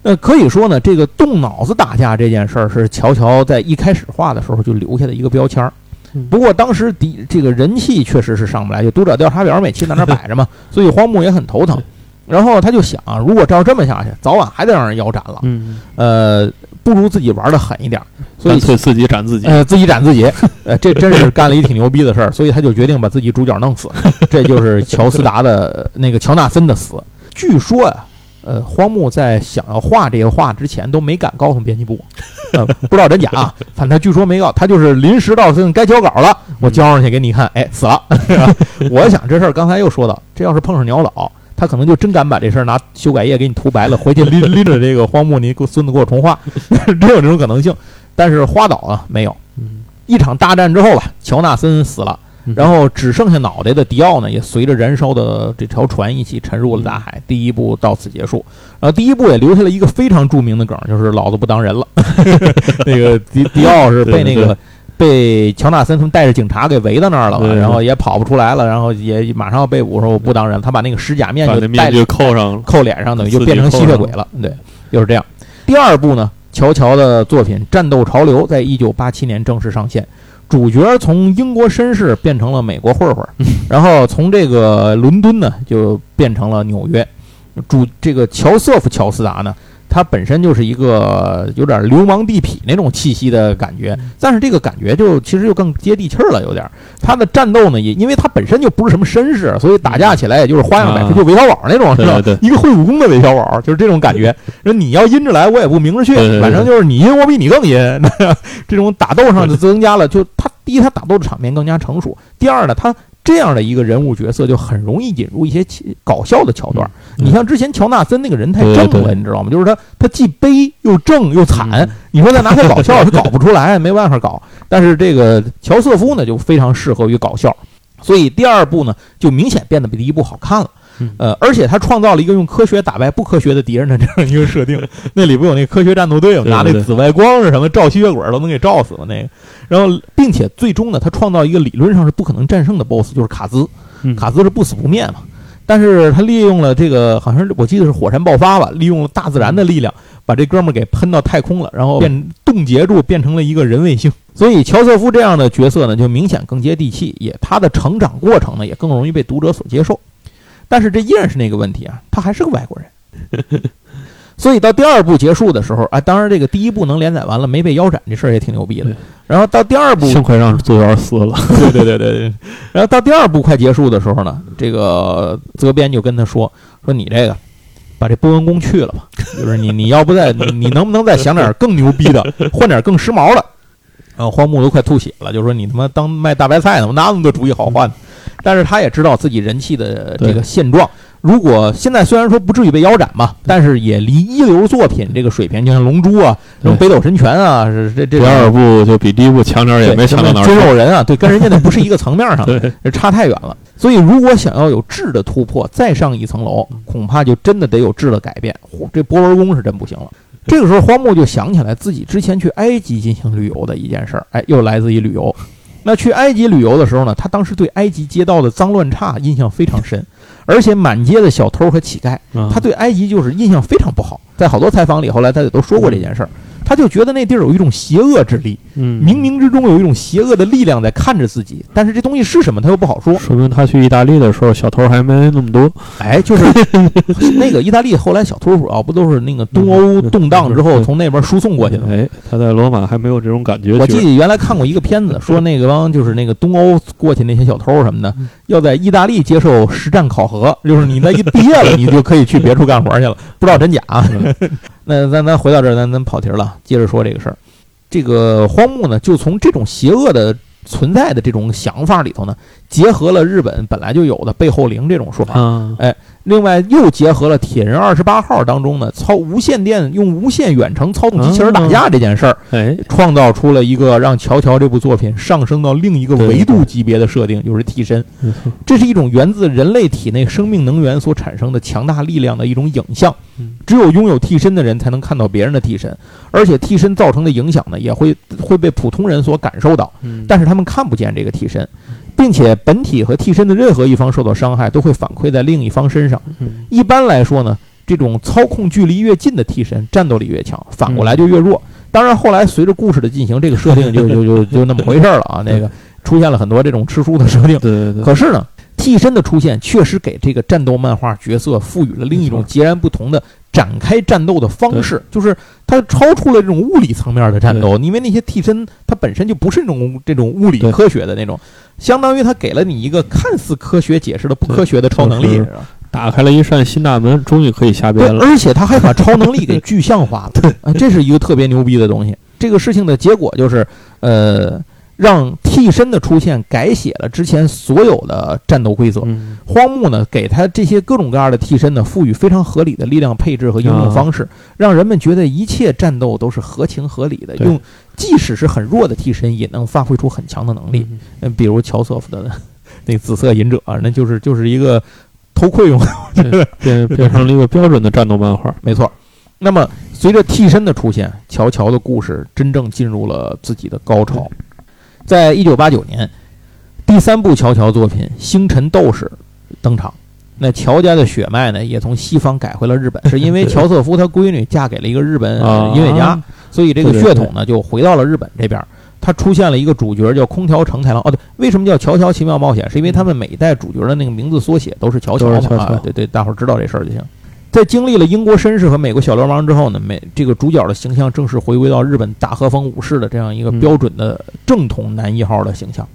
那可以说呢，这个动脑子打架这件事儿是乔乔在一开始画的时候就留下的一个标签儿嗯。不过当时敌这个人气确实是上不来，就读者调查表每期在那摆着嘛，所以荒木也很头疼。然后他就想，如果照这么下去，早晚还得让人腰斩了。嗯，呃，不如自己玩的狠一点儿，所以自己斩自己，呃自己斩自己，呃，这真是干了一挺牛逼的事儿，所以他就决定把自己主角弄死，这就是乔斯达的那个乔纳森的死。据说呀、呃，荒木在想要画这个画之前都没敢告诉编辑部，呃，不知道真假啊，反正他据说没告，他就是临时到这该交稿了，我交上去给你看，哎，死了。我想这事儿刚才又说到，这要是碰上鸟岛。他可能就真敢把这事儿拿修改液给你涂白了，回去拎拎着这个荒木，你给我孙子给我重画，真有这种可能性。但是花岛啊没有，嗯，一场大战之后吧，乔纳森死了，嗯然后只剩下脑袋的迪奥呢，也随着燃烧的这条船一起沉入了大海。第一部到此结束，然后第一部也留下了一个非常著名的梗，就是老子不当人了。那个迪迪奥是被那对个被乔纳森他们带着警察给围到那儿了然后也跑不出来了，然后也马上要被捕，说我不当人，他把那个石甲面把就面具扣上，扣脸上，等于就变成吸血鬼了。对，就是这样。第二部呢，乔乔的作品《战斗潮流》在一九八七年正式上线，主角从英国绅士变成了美国混混，然后从这个伦敦呢就变成了纽约。主这个乔瑟夫·乔斯达呢，他本身就是一个有点流氓地痞那种气息的感觉，但是这个感觉就其实就更接地气儿了，有点儿。他的战斗呢，也因为他本身就不是什么绅士，所以打架起来也就是花样百出，啊就韦小宝那种，是吧？一个会武功的韦小宝，就是这种感觉。说你要阴着来，我也不明着去反正就是你阴我比你更阴。这种打斗上就增加了，就他第一，他打斗的场面更加成熟；第二呢，他这样的一个人物角色就很容易引入一些搞笑的桥段。嗯你像之前乔纳森那个人太正了，你知道吗？就是他他既悲又正又惨，嗯你说再拿他搞笑，他搞不出来，没办法搞。但是这个乔瑟夫呢，就非常适合于搞笑，所以第二部呢，就明显变得比第一部好看了。嗯呃，而且他创造了一个用科学打败不科学的敌人的这样一个设定。那里不有那科学战斗队吗？拿那紫外光是什么照吸血鬼都能给照死吗？那个，然后并且最终呢，他创造一个理论上是不可能战胜的 BOSS，就是卡兹。嗯卡兹是不死不灭嘛。但是他利用了这个，好像是我记得是火山爆发吧，利用了大自然的力量，把这哥们儿给喷到太空了，然后变冻结住，变成了一个人卫星。所以乔瑟夫这样的角色呢，就明显更接地气，也他的成长过程呢，也更容易被读者所接受。但是这依然是那个问题啊，他还是个外国人。所以到第二部结束的时候啊，当然这个第一部能连载完了，没被腰斩，这事儿也挺牛逼的。然后到第二部幸亏让作妖死了，对对对对对。然后到第二部快结束的时候呢，这个责编就跟他说：“说你这个把这波纹弓去了吧，就是你你要不再你 你能不能再想点更牛逼的，换点更时髦的？”然后荒木都快吐血了，就说：“你他妈当卖大白菜呢？我哪有那么多主意好换？”但是他也知道自己人气的这个现状。如果现在虽然说不至于被腰斩吧，但是也离一流作品这个水平，就像《龙珠》啊、什么《北斗神拳》啊，是这这第二部就比第一部强点儿，也没强到哪去。肉人啊，对，跟人家那不是一个层面上的。对，这差太远了。所以，如果想要有质的突破，再上一层楼，恐怕就真的得有质的改变。这波纹宫是真不行了。这个时候，荒木就想起来自己之前去埃及进行旅游的一件事儿，哎，又来自于旅游。那去埃及旅游的时候呢，他当时对埃及街道的脏乱差印象非常深，而且满街的小偷和乞丐，啊他对埃及就是印象非常不好。在好多采访里，后来他也都说过这件事儿，他就觉得那地儿有一种邪恶之力，嗯，冥冥之中有一种邪恶的力量在看着自己，但是这东西是什么，他又不好说。说明他去意大利的时候，小偷还没那么多。哎，就是 那个意大利后来小偷主要不都是那个东欧动荡之后嗯从那边输送过去的吗？哎，他在罗马还没有这种感觉。我记得原来看过一个片子，说那个帮就是那个东欧过去那些小偷什么的嗯，要在意大利接受实战考核，就是你那一毕业了，你就可以去别处干活去了，不知道真假。那咱咱回到这儿，咱咱跑题了，接着说这个事儿。这个荒木呢，就从这种邪恶的存在的这种想法里头呢，结合了日本本来就有的背后灵这种说法，啊，另外又结合了铁人二十八号当中呢，操无线电用无线远程操纵机器人打架这件事儿，哎，创造出了一个让《乔乔》这部作品上升到另一个维度级别的设定，就是替身。这是一种源自人类体内生命能源所产生的强大力量的一种影像。嗯。只有拥有替身的人才能看到别人的替身，而且替身造成的影响呢，也会会被普通人所感受到，嗯，但是他们看不见这个替身，并且本体和替身的任何一方受到伤害，都会反馈在另一方身上。嗯一般来说呢，这种操控距离越近的替身，战斗力越强，反过来就越弱。当然，后来随着故事的进行，这个设定就就就就那么回事儿了啊。那个出现了很多这种吃书的设定。对对对，可是呢，替身的出现确实给这个战斗漫画角色赋予了另一种截然不同的展开战斗的方式，就是它超出了这种物理层面的战斗。因为那些替身它本身就不是那种这种物理科学的那种，相当于它给了你一个看似科学解释的不科学的超能力，打开了一扇新大门，终于可以下对边，了。而且他还把超能力给具象化了，对，啊，这是一个特别牛逼的东西。这个事情的结果就是，呃，让替身的出现改写了之前所有的战斗规则。嗯，荒木呢，给他这些各种各样的替身呢，赋予非常合理的力量配置和应用方式，让人们觉得一切战斗都是合情合理的，用即使是很弱的替身也能发挥出很强的能力。嗯嗯，比如乔瑟夫的 那紫色隐者，那就是就是一个偷窥用 的变变成了一个标准的战斗漫画。没错。那么，随着替身的出现，乔乔的故事真正进入了自己的高潮。在一九八九年，第三部乔乔作品《星辰斗士》登场。那乔家的血脉呢，也从西方改回了日本，是因为乔瑟夫他闺女嫁给了一个日本呃音乐家，啊所以这个血统呢就回到了日本这边。他出现了一个主角叫空调成太郎。哦，对，为什么叫《乔乔奇妙冒险》？是因为他们每一代主角的那个名字缩写都是乔乔啊，对对，大伙儿知道这事儿就行。在经历了英国绅士和美国小流氓之后呢，美这个主角的形象正式回归到日本大和风武士的这样一个嗯标准的正统男一号的形象。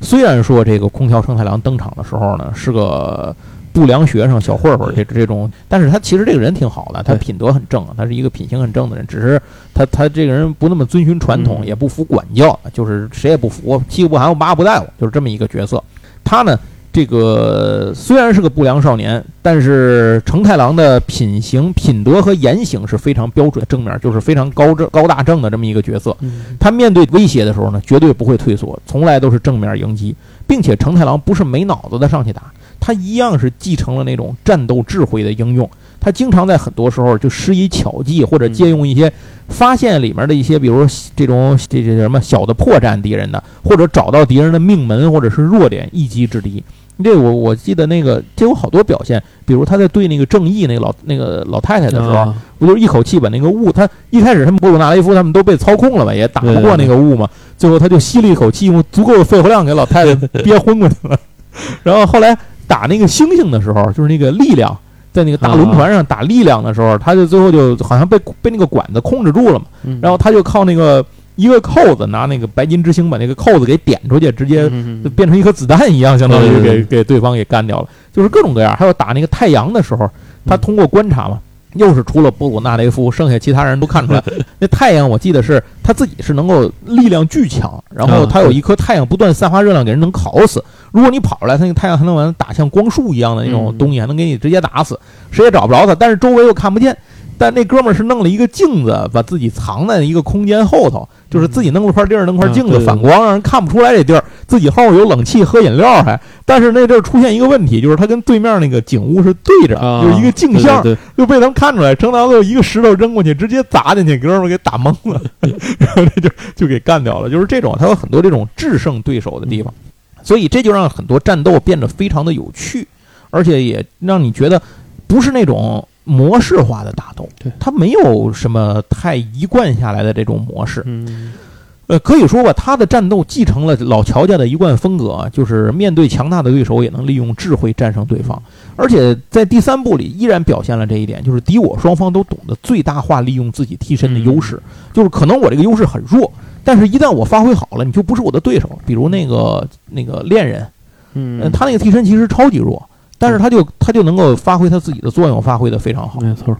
虽然说这个空调承太郎登场的时候呢是个不良学生小混混这这种，但是他其实这个人挺好的，他品德很正，他是一个品行很正的人，只是他他这个人不那么遵循传统，嗯也不服管教，就是谁也不服，欺负不喊我，妈不带我，就是这么一个角色。他呢，这个虽然是个不良少年，但是成太郎的品行、品德和言行是非常标准正面，就是非常高正、高大正的这么一个角色。嗯他面对威胁的时候呢，绝对不会退缩，从来都是正面迎击，并且成太郎不是没脑子的上去打，他一样是继承了那种战斗智慧的应用。他经常在很多时候就施以巧计，或者借用一些发现里面的一些，比如这种这这什么小的破绽敌人的，或者找到敌人的命门或者是弱点，一击制敌。这我我记得那个这有好多表现，比如他在对那个正义那个老那个老太太的时候，啊不就是一口气把那个雾？他一开始他们波鲁纳雷夫他们都被操控了嘛，也打不过那个雾嘛。最后他就吸了一口气，用足够的肺活量给老太太 憋昏过去了。然后后来打那个星星的时候，就是那个力量在那个大轮船上打力量的时候，他就最后就好像被被那个管子控制住了嘛。嗯然后他就靠那个一个扣子拿那个白金之星把那个扣子给点出去，直接嗯就变成一颗子弹一样，相当于给给对方给干掉了，就是各种各样。还有打那个太阳的时候，他嗯通过观察嘛，又是除了布鲁纳雷夫，剩下其他人都看出来，那太阳我记得是他自己是能够力量巨强，然后啊他有一颗太阳不断散发热量，给人能烤死。如果你跑出来，他那个太阳还能往打像光束一样的那种嗯东西，还能给你直接打死，谁也找不着他，但是周围又看不见。但那哥们儿是弄了一个镜子，把自己藏在一个空间后头，就是自己弄了块地儿，弄块镜子反光，让人看不出来这地儿。自己后面有冷气，喝饮料还。但是那地儿出现一个问题，就是他跟对面那个景物是对着，啊就是一个镜像，就被他们看出来。程导就一个石头扔过去，直接砸进去，哥们儿给打懵了，然后这就就给干掉了。就是这种，他有很多这种制胜对手的地方，所以这就让很多战斗变得非常的有趣，而且也让你觉得不是那种模式化的打斗对，它没有什么太一贯下来的这种模式。嗯呃，可以说吧，他的战斗继承了老乔家的一贯风格啊，就是面对强大的对手也能利用智慧战胜对方。而且在第三部里依然表现了这一点，就是敌我双方都懂得最大化利用自己替身的优势。就是可能我这个优势很弱，但是一旦我发挥好了，你就不是我的对手。比如那个那个恋人，嗯，嗯，他那个替身其实超级弱，但是他就他就能够发挥他自己的作用，发挥的非常好。没错，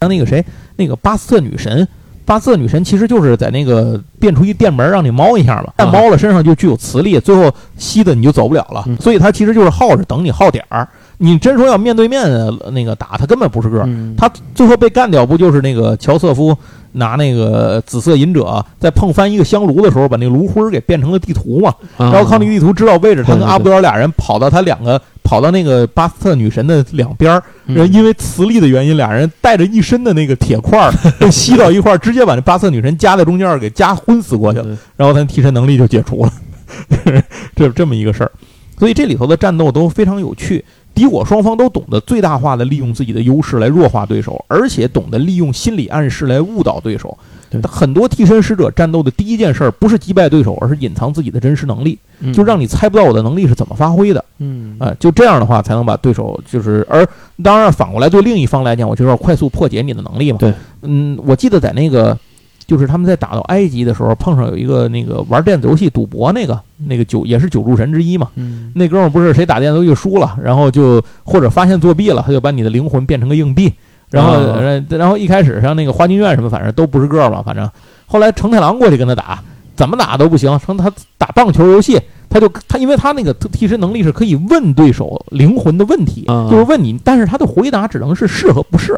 像那个谁，那个巴斯特女神，巴斯特女神其实就是在那个变出一电门让你猫一下嘛，但啊猫了身上就具有磁力，最后吸的你就走不了了，嗯所以他其实就是耗着等你耗点儿。你真说要面对面呃那个打，他根本不是个儿。嗯他最后被干掉，不就是那个乔瑟夫拿那个紫色隐者在碰翻一个香炉的时候，把那炉灰给变成了地图嘛？然然后靠那个地图知道位置，他跟阿布德尔俩人跑到他两个跑到那个巴斯特女神的两边儿，因为磁力的原因，俩人带着一身的那个铁块儿 被吸到一块儿，直接把那巴斯特女神夹在中间儿给夹昏死过去了，然后他替身能力就解除了，这这么一个事儿。所以这里头的战斗都非常有趣，敌我双方都懂得最大化的利用自己的优势来弱化对手，而且懂得利用心理暗示来误导对手。对很多替身使者战斗的第一件事儿不是击败对手，而是隐藏自己的真实能力，嗯就让你猜不到我的能力是怎么发挥的。嗯啊、就这样的话才能把对手就是，而当然反过来对另一方来讲，我就要快速破解你的能力嘛。对，嗯，我记得在那个就是他们在打到埃及的时候，碰上有一个那个玩电子游戏赌博那个那个九也是九柱神之一嘛。嗯。那哥们儿不是谁打电子游戏输了，然后就或者发现作弊了，他就把你的灵魂变成个硬币，然后、然后一开始像那个花京院什么，反正都不是个儿嘛，反正后来成太郎过去跟他打，怎么打都不行，成他打棒球游戏。他就他，因为他那个替身能力是可以问对手灵魂的问题，啊。就是问你，但是他的回答只能是是和不是，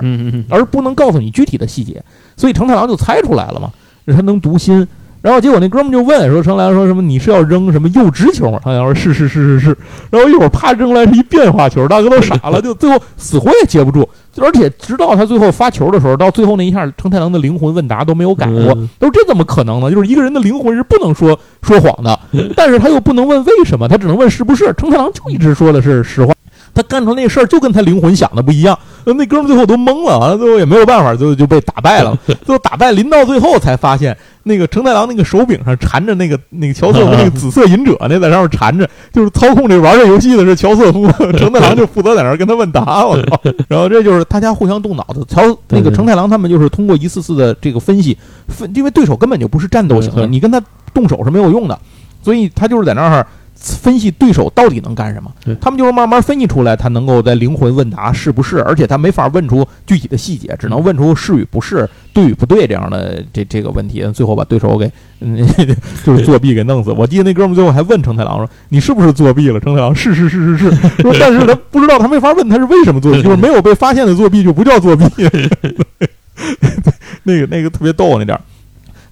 而不能告诉你具体的细节，所以成太郎就猜出来了嘛，他能读心。然后结果那哥们就问说：“成太郎说什么？你是要扔什么右直球吗？”成太郎说：“是是是是是。”然后一会儿啪扔来是一变化球，大哥都傻了，就最后死活也接不住。而且直到他最后发球的时候，到最后那一下，成太郎的灵魂问答都没有改过。嗯都说这怎么可能呢？就是一个人的灵魂是不能说说谎的，但是他又不能问为什么，他只能问是不是。成太郎就一直说的是实话，他干出那事儿就跟他灵魂想的不一样。呃那哥们儿最后都懵了，完了最后也没有办法，最后就被打败了。最后打败，临到最后才发现，那个成太郎那个手柄上缠着那个那个乔瑟夫那个紫色隐者，那在上面缠着，就是操控这玩这游戏的是乔瑟夫，成太郎就负责在那儿跟他问答。我操！然后这就是大家互相动脑子。乔那个对对成太郎他们就是通过一次次的这个分析，分因为对手根本就不是战斗型的，你跟他动手是没有用的，所以他就是在那儿分析对手到底能干什么。他们就是慢慢分析出来，他能够在灵魂问答是不是，而且他没法问出具体的细节，只能问出是与不是、对与不对这样的这这个问题，最后把对手给嗯 就是作弊给弄死。我记得那哥们最后还问成太郎说：“你是不是作弊了？”成太郎是是是是是，说但是他不知道，他没法问他是为什么作弊，就是没有被发现的作弊就不叫作弊。那个那个特别逗那点儿。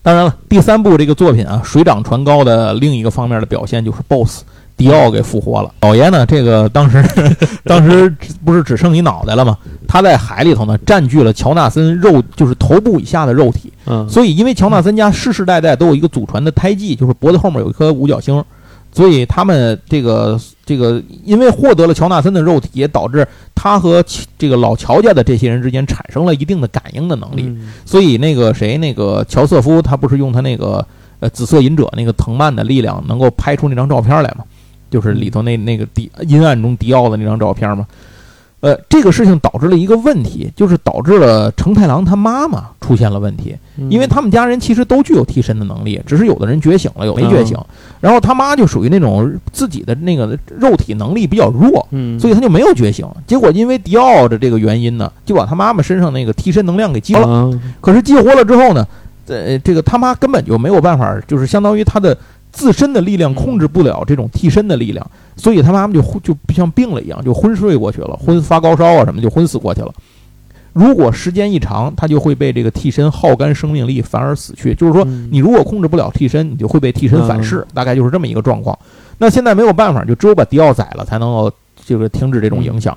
当然了，第三部这个作品啊，水涨船高的另一个方面的表现就是 BOSS 迪奥给复活了。老爷呢，这个当时 当时不是只剩一脑袋了吗？他在海里头呢，占据了乔纳森肉就是头部以下的肉体，嗯所以因为乔纳森家世世代代都有一个祖传的胎记，就是脖子后面有一颗五角星，所以他们这个这个因为获得了乔纳森的肉体，也导致他和这个老乔家的这些人之间产生了一定的感应的能力。所以那个谁，那个乔瑟夫，他不是用他那个呃紫色隐者那个藤蔓的力量，能够拍出那张照片来吗？就是里头那那个迪阴暗中迪奥的那张照片吗。呃，这个事情导致了一个问题，就是导致了成太郎他妈妈出现了问题，因为他们家人其实都具有替身的能力，只是有的人觉醒了，有没觉醒。然后他妈就属于那种自己的那个肉体能力比较弱，嗯，所以他就没有觉醒。结果因为迪奥的这个原因呢，就把他妈妈身上那个替身能量给激活了。啊可是激活了之后呢，呃，这个他妈根本就没有办法，就是相当于他的自身的力量控制不了这种替身的力量，所以他妈妈就就像病了一样，就昏睡过去了，昏发高烧啊什么就昏死过去了。如果时间一长，他就会被这个替身耗干生命力，反而死去。就是说，嗯你如果控制不了替身，你就会被替身反噬，大概就是这么一个状况。那现在没有办法，就只有把迪奥宰了，才能够这个停止这种影响。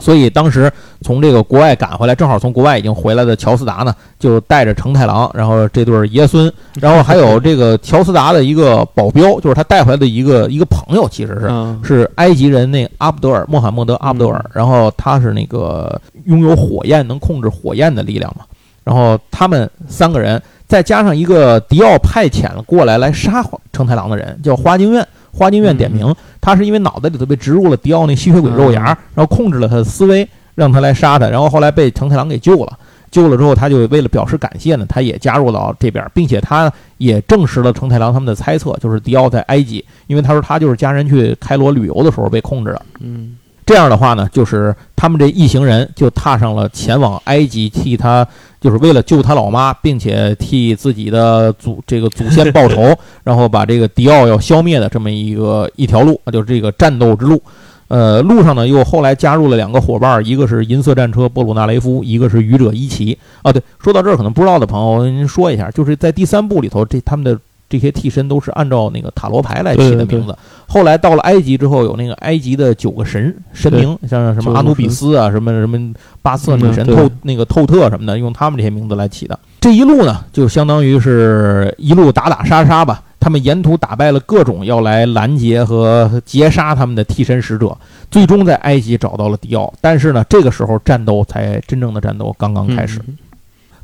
所以当时从这个国外赶回来，正好从国外已经回来的乔斯达呢，就带着成太郎，然后这对爷孙，然后还有这个乔斯达的一个保镖，就是他带回来的一个一个朋友，其实是啊是埃及人那阿卜德尔穆罕默德阿卜德尔，然后他是那个拥有火焰能控制火焰的力量嘛，然后他们三个人再加上一个迪奥派遣过来来杀成太郎的人，叫花京院。花京院点名，他是因为脑袋里头被植入了迪奥那吸血鬼肉芽，然后控制了他的思维，让他来杀他，然后后来被成太郎给救了。救了之后，他就为了表示感谢呢，他也加入到这边，并且他也证实了成太郎他们的猜测，就是迪奥在埃及，因为他说他就是家人去开罗旅游的时候被控制的。嗯这样的话呢，就是他们这一行人就踏上了前往埃及，替他就是为了救他老妈，并且替自己的祖这个祖先报仇，然后把这个迪奥要消灭的这么一个一条路，就是这个战斗之路。呃，路上呢又后来加入了两个伙伴，一个是银色战车波鲁纳雷夫，一个是愚者伊奇。啊，对，说到这儿可能不知道的朋友，我跟您说一下，就是在第三部里头，这他们的这些替身都是按照那个塔罗牌来起的名字。后来到了埃及之后，有那个埃及的九个神神明，像什么阿努比斯啊，什么什么巴瑟女神透那个透特什么的，用他们这些名字来起的。这一路呢，就相当于是一路打打杀杀吧。他们沿途打败了各种要来拦截和截杀他们的替身使者，最终在埃及找到了迪奥。但是呢，这个时候战斗才真正的战斗刚刚开始。嗯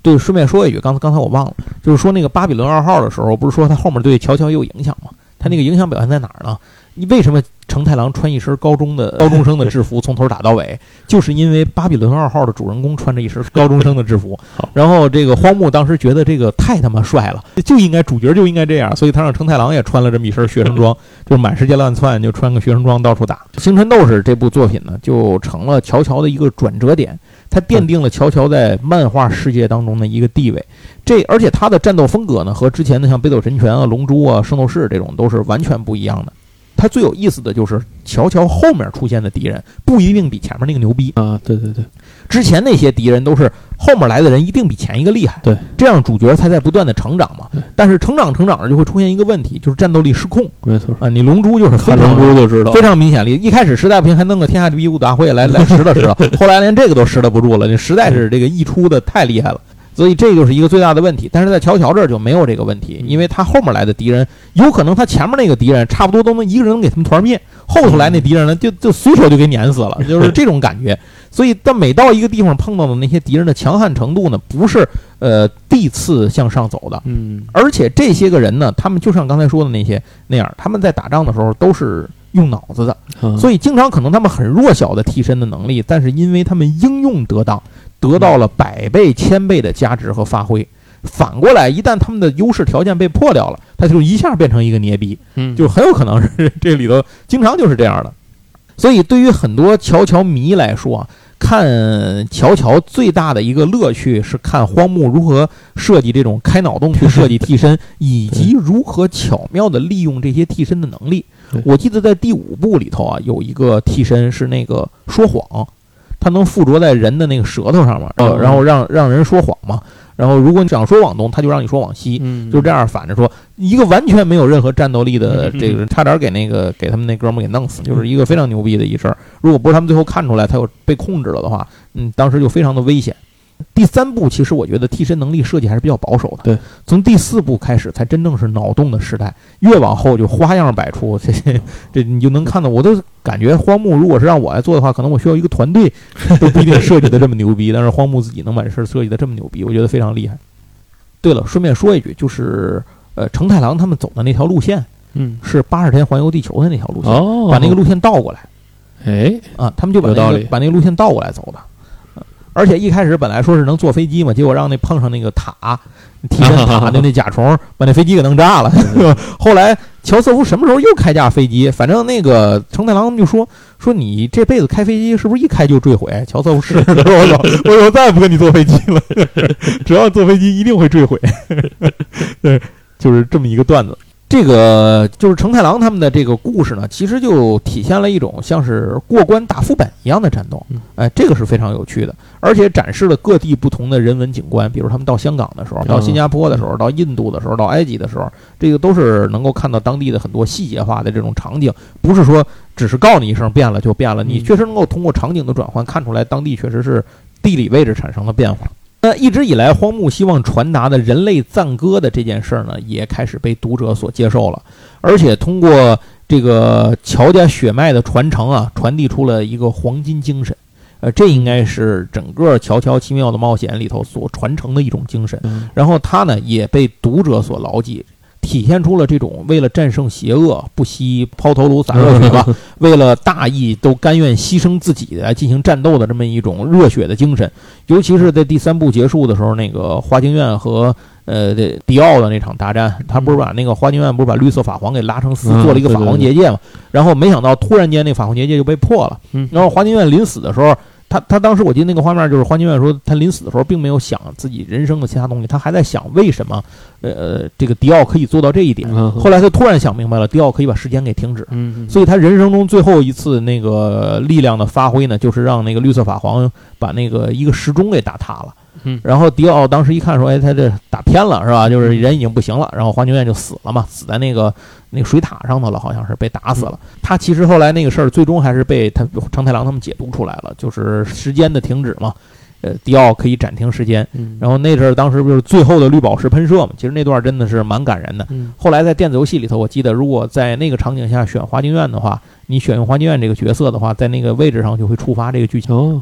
对，顺便说一句，刚才刚才我忘了，就是说那个巴比伦二号的时候，不是说他后面对乔乔也有影响吗？他那个影响表现在哪儿呢？你为什么成太郎穿一身高中的高中生的制服，从头打到尾？就是因为巴比伦二号的主人公穿着一身高中生的制服，然后这个荒木当时觉得这个太他妈帅了，就应该主角就应该这样，所以他让成太郎也穿了这么一身学生装，就是满世界乱窜，就穿个学生装到处打。《星辰斗士》这部作品呢，就成了乔乔的一个转折点，他奠定了乔乔在漫画世界当中的一个地位。这而且他的战斗风格呢，和之前的像北斗神拳啊、龙珠啊、圣斗士这种都是完全不一样的。他最有意思的就是乔乔后面出现的敌人不一定比前面那个牛逼，啊，对对对，之前那些敌人都是后面来的人一定比前一个厉害，对，这样主角才在不断的成长嘛。但是成长成长着就会出现一个问题，就是战斗力失控没错。啊！你龙珠就是非看常龙珠就知道非，常明显例，一开始实在不行还弄个天下第一武大会来来拾掇拾掇，后来连这个都拾掇不住了，你实在是这个溢出的太厉害了。所以这就是一个最大的问题，但是在乔乔这儿就没有这个问题，因为他后面来的敌人有可能他前面那个敌人差不多都能一个人给他们团灭，后头来那敌人呢就就随手就给碾死了，就是这种感觉。所以但每到一个地方碰到的那些敌人的强悍程度呢，不是呃地次向上走的，嗯，而且这些个人呢，他们就像刚才说的那些那样，他们在打仗的时候都是用脑子的。啊所以经常可能他们很弱小的替身的能力，但是因为他们应用得当，得到了百倍、千倍的价值和发挥。反过来，一旦他们的优势条件被破掉了，他就一下变成一个捏逼，嗯就很有可能是这里头经常就是这样的。所以对于很多乔乔迷来说啊，看乔乔最大的一个乐趣是看荒木如何设计这种开脑洞去设计替身，以及如何巧妙地利用这些替身的能力。我记得在第五部里头啊，有一个替身是那个说谎，他能附着在人的那个舌头上面，然后让让人说谎嘛。然后如果你想说往东，他就让你说往西，嗯，就这样反着说，一个完全没有任何战斗力的嗯这个人，差点给那个给他们那哥们给弄死，就是一个非常牛逼的一事儿。如果不是他们最后看出来他有被控制了的话，嗯，当时就非常的危险。第三部其实我觉得替身能力设计还是比较保守的，对，从第四部开始才真正是脑洞的时代，越往后就花样百出，这这这你就能看到，我都感觉荒木如果是让我来做的话，可能我需要一个团队都不一定设计的这么牛逼，但是荒木自己能把这事儿设计的这么牛逼，我觉得非常厉害。对了，顺便说一句，就是呃，成太郎他们走的那条路线嗯，是八十天环游地球的那条路线，哦，把那个路线倒过来哎，啊，他们就把那个把那个路线倒过来走的。呃而且一开始本来说是能坐飞机嘛，结果让那碰上那个塔，替身塔 的那甲虫把那飞机给弄炸了。后来乔瑟夫什么时候又开架飞机？反正那个承太郎他们就说说你这辈子开飞机是不是一开就坠毁？乔瑟夫是，我以后再也不跟你坐飞机了，只要坐飞机一定会坠毁。对，就是这么一个段子。这个就是承太郎他们的这个故事呢，其实就体现了一种像是过关打副本一样的战斗。嗯，哎，这个是非常有趣的，而且展示了各地不同的人文景观，比如他们到香港的时候，到新加坡的时候，到印度的时候，到埃及的时候，这个都是能够看到当地的很多细节化的这种场景，不是说只是告你一声变了就变了，你嗯。确实能够通过场景的转换看出来当地确实是地理位置产生了变化。那一直以来，荒木希望传达的人类赞歌的这件事儿呢，也开始被读者所接受了，而且通过这个乔家血脉的传承啊，传递出了一个黄金精神。呃，这应该是整个《乔乔奇妙的冒险》里头所传承的一种精神。嗯然后它呢，也被读者所牢记。体现出了这种为了战胜邪恶不惜抛头颅洒热血吧，为了大义都甘愿牺牲自己来进行战斗的这么一种热血的精神。尤其是在第三部结束的时候，那个花京院和呃迪奥的那场大战，他不是把那个花京院不是把绿色法皇给拉成丝，做了一个法皇结界嘛？然后没想到突然间那法皇结界就被破了。然后花京院临死的时候。他他当时我记得那个画面就是花金院说他临死的时候并没有想自己人生的其他东西，他还在想为什么呃这个迪奥可以做到这一点。后来他突然想明白了，迪奥可以把时间给停止。嗯，所以他人生中最后一次那个力量的发挥呢，就是让那个绿色法皇把那个一个时钟给打塌了。嗯，然后迪奥当时一看说，哎，他这打偏了是吧？就是人已经不行了。然后花京院就死了嘛，死在那个。那个水塔上头了，好像是被打死了。他其实后来那个事儿，最终还是被他长太郎他们解读出来了，就是时间的停止嘛。呃，迪奥可以暂停时间。然后那阵儿当时不是最后的绿宝石喷射嘛？其实那段真的是蛮感人的。后来在电子游戏里头，我记得如果在那个场景下选花京院的话，你选用花京院这个角色的话，在那个位置上就会触发这个剧情。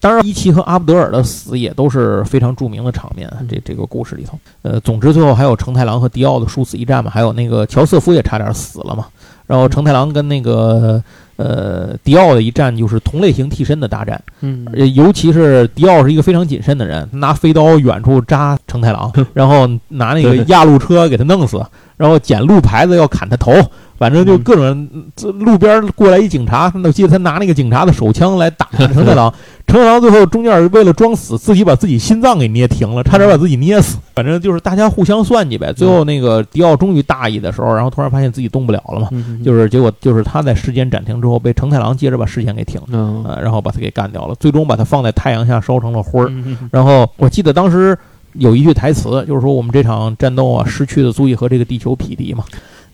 当然，伊奇和阿布德尔的死也都是非常著名的场面。这这个故事里头，呃，总之最后还有承太郎和迪奥的殊死一战嘛，还有那个乔瑟夫也差点死了嘛。然后承太郎跟那个呃迪奥的一战就是同类型替身的大战。嗯，尤其是迪奥是一个非常谨慎的人，拿飞刀远处扎承太郎，然后拿那个压路车给他弄死，然后捡路牌子要砍他头。反正就各种，这路边过来一警察，我记得他拿那个警察的手枪来打成太郎，成太郎最后中间为了装死，自己把自己心脏给捏停了，差点把自己捏死。反正就是大家互相算计呗。最后那个迪奥终于大意的时候，然后突然发现自己动不了了嘛，就是结果就是他在时间暂停之后，被成太郎接着把时间给停，呃，然后把他给干掉了，最终把他放在太阳下烧成了灰儿。然后我记得当时有一句台词，就是说我们这场战斗啊，失去的足以和这个地球匹敌嘛。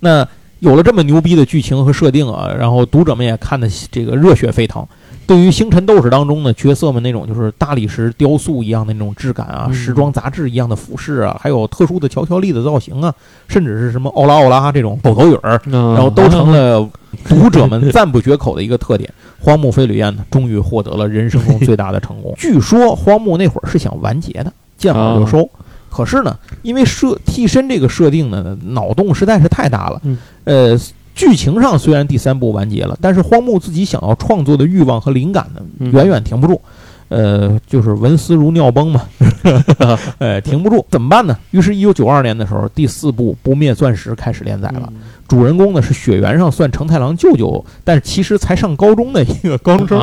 那有了这么牛逼的剧情和设定啊，然后读者们也看的这个热血沸腾。对于《星辰斗士》当中的角色们那种就是大理石雕塑一样的那种质感啊，时装杂志一样的服饰啊，还有特殊的乔乔丽的造型啊，甚至是什么奥拉奥拉这种狗头语儿，然后都成了 读者们赞不绝口的一个特点。荒木飞吕彦呢，终于获得了人生中最大的成功。据说荒木那会儿是想完结的，见好就收。可是呢，因为设替身这个设定呢，脑洞实在是太大了。呃，剧情上虽然第三部完结了，但是荒木自己想要创作的欲望和灵感呢，远远停不住。呃，就是文思如尿崩嘛，呃，停不住，怎么办呢？于是，一九九二年的时候，第四部《不灭钻石》开始连载了。主人公呢是血缘上算成太郎舅舅，但是其实才上高中的一个高中生。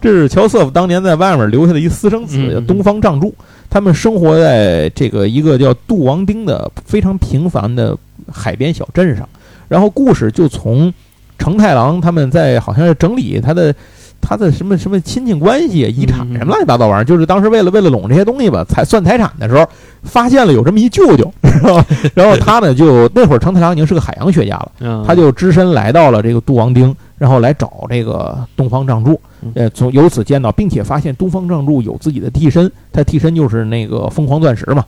这是乔瑟夫当年在外面留下的一私生子，叫东方仗助。他们生活在这个一个叫杜王町的非常平凡的海边小镇上，然后故事就从成太郎他们在好像是整理他的他的什么什么亲戚关系、遗产什么乱七八糟玩意儿，就是当时为了为了拢这些东西吧，才算财产的时候，发现了有这么一舅舅，然后他呢就那会儿成太郎已经是个海洋学家了，他就只身来到了这个杜王町，然后来找这个东方仗助。呃，从由此见到，并且发现东方正助有自己的替身，他替身就是那个疯狂钻石嘛，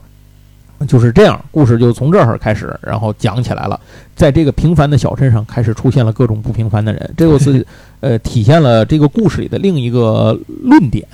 就是这样，故事就从这儿开始，然后讲起来了。在这个平凡的小镇上，开始出现了各种不平凡的人，这又是 呃体现了这个故事里的另一个论点，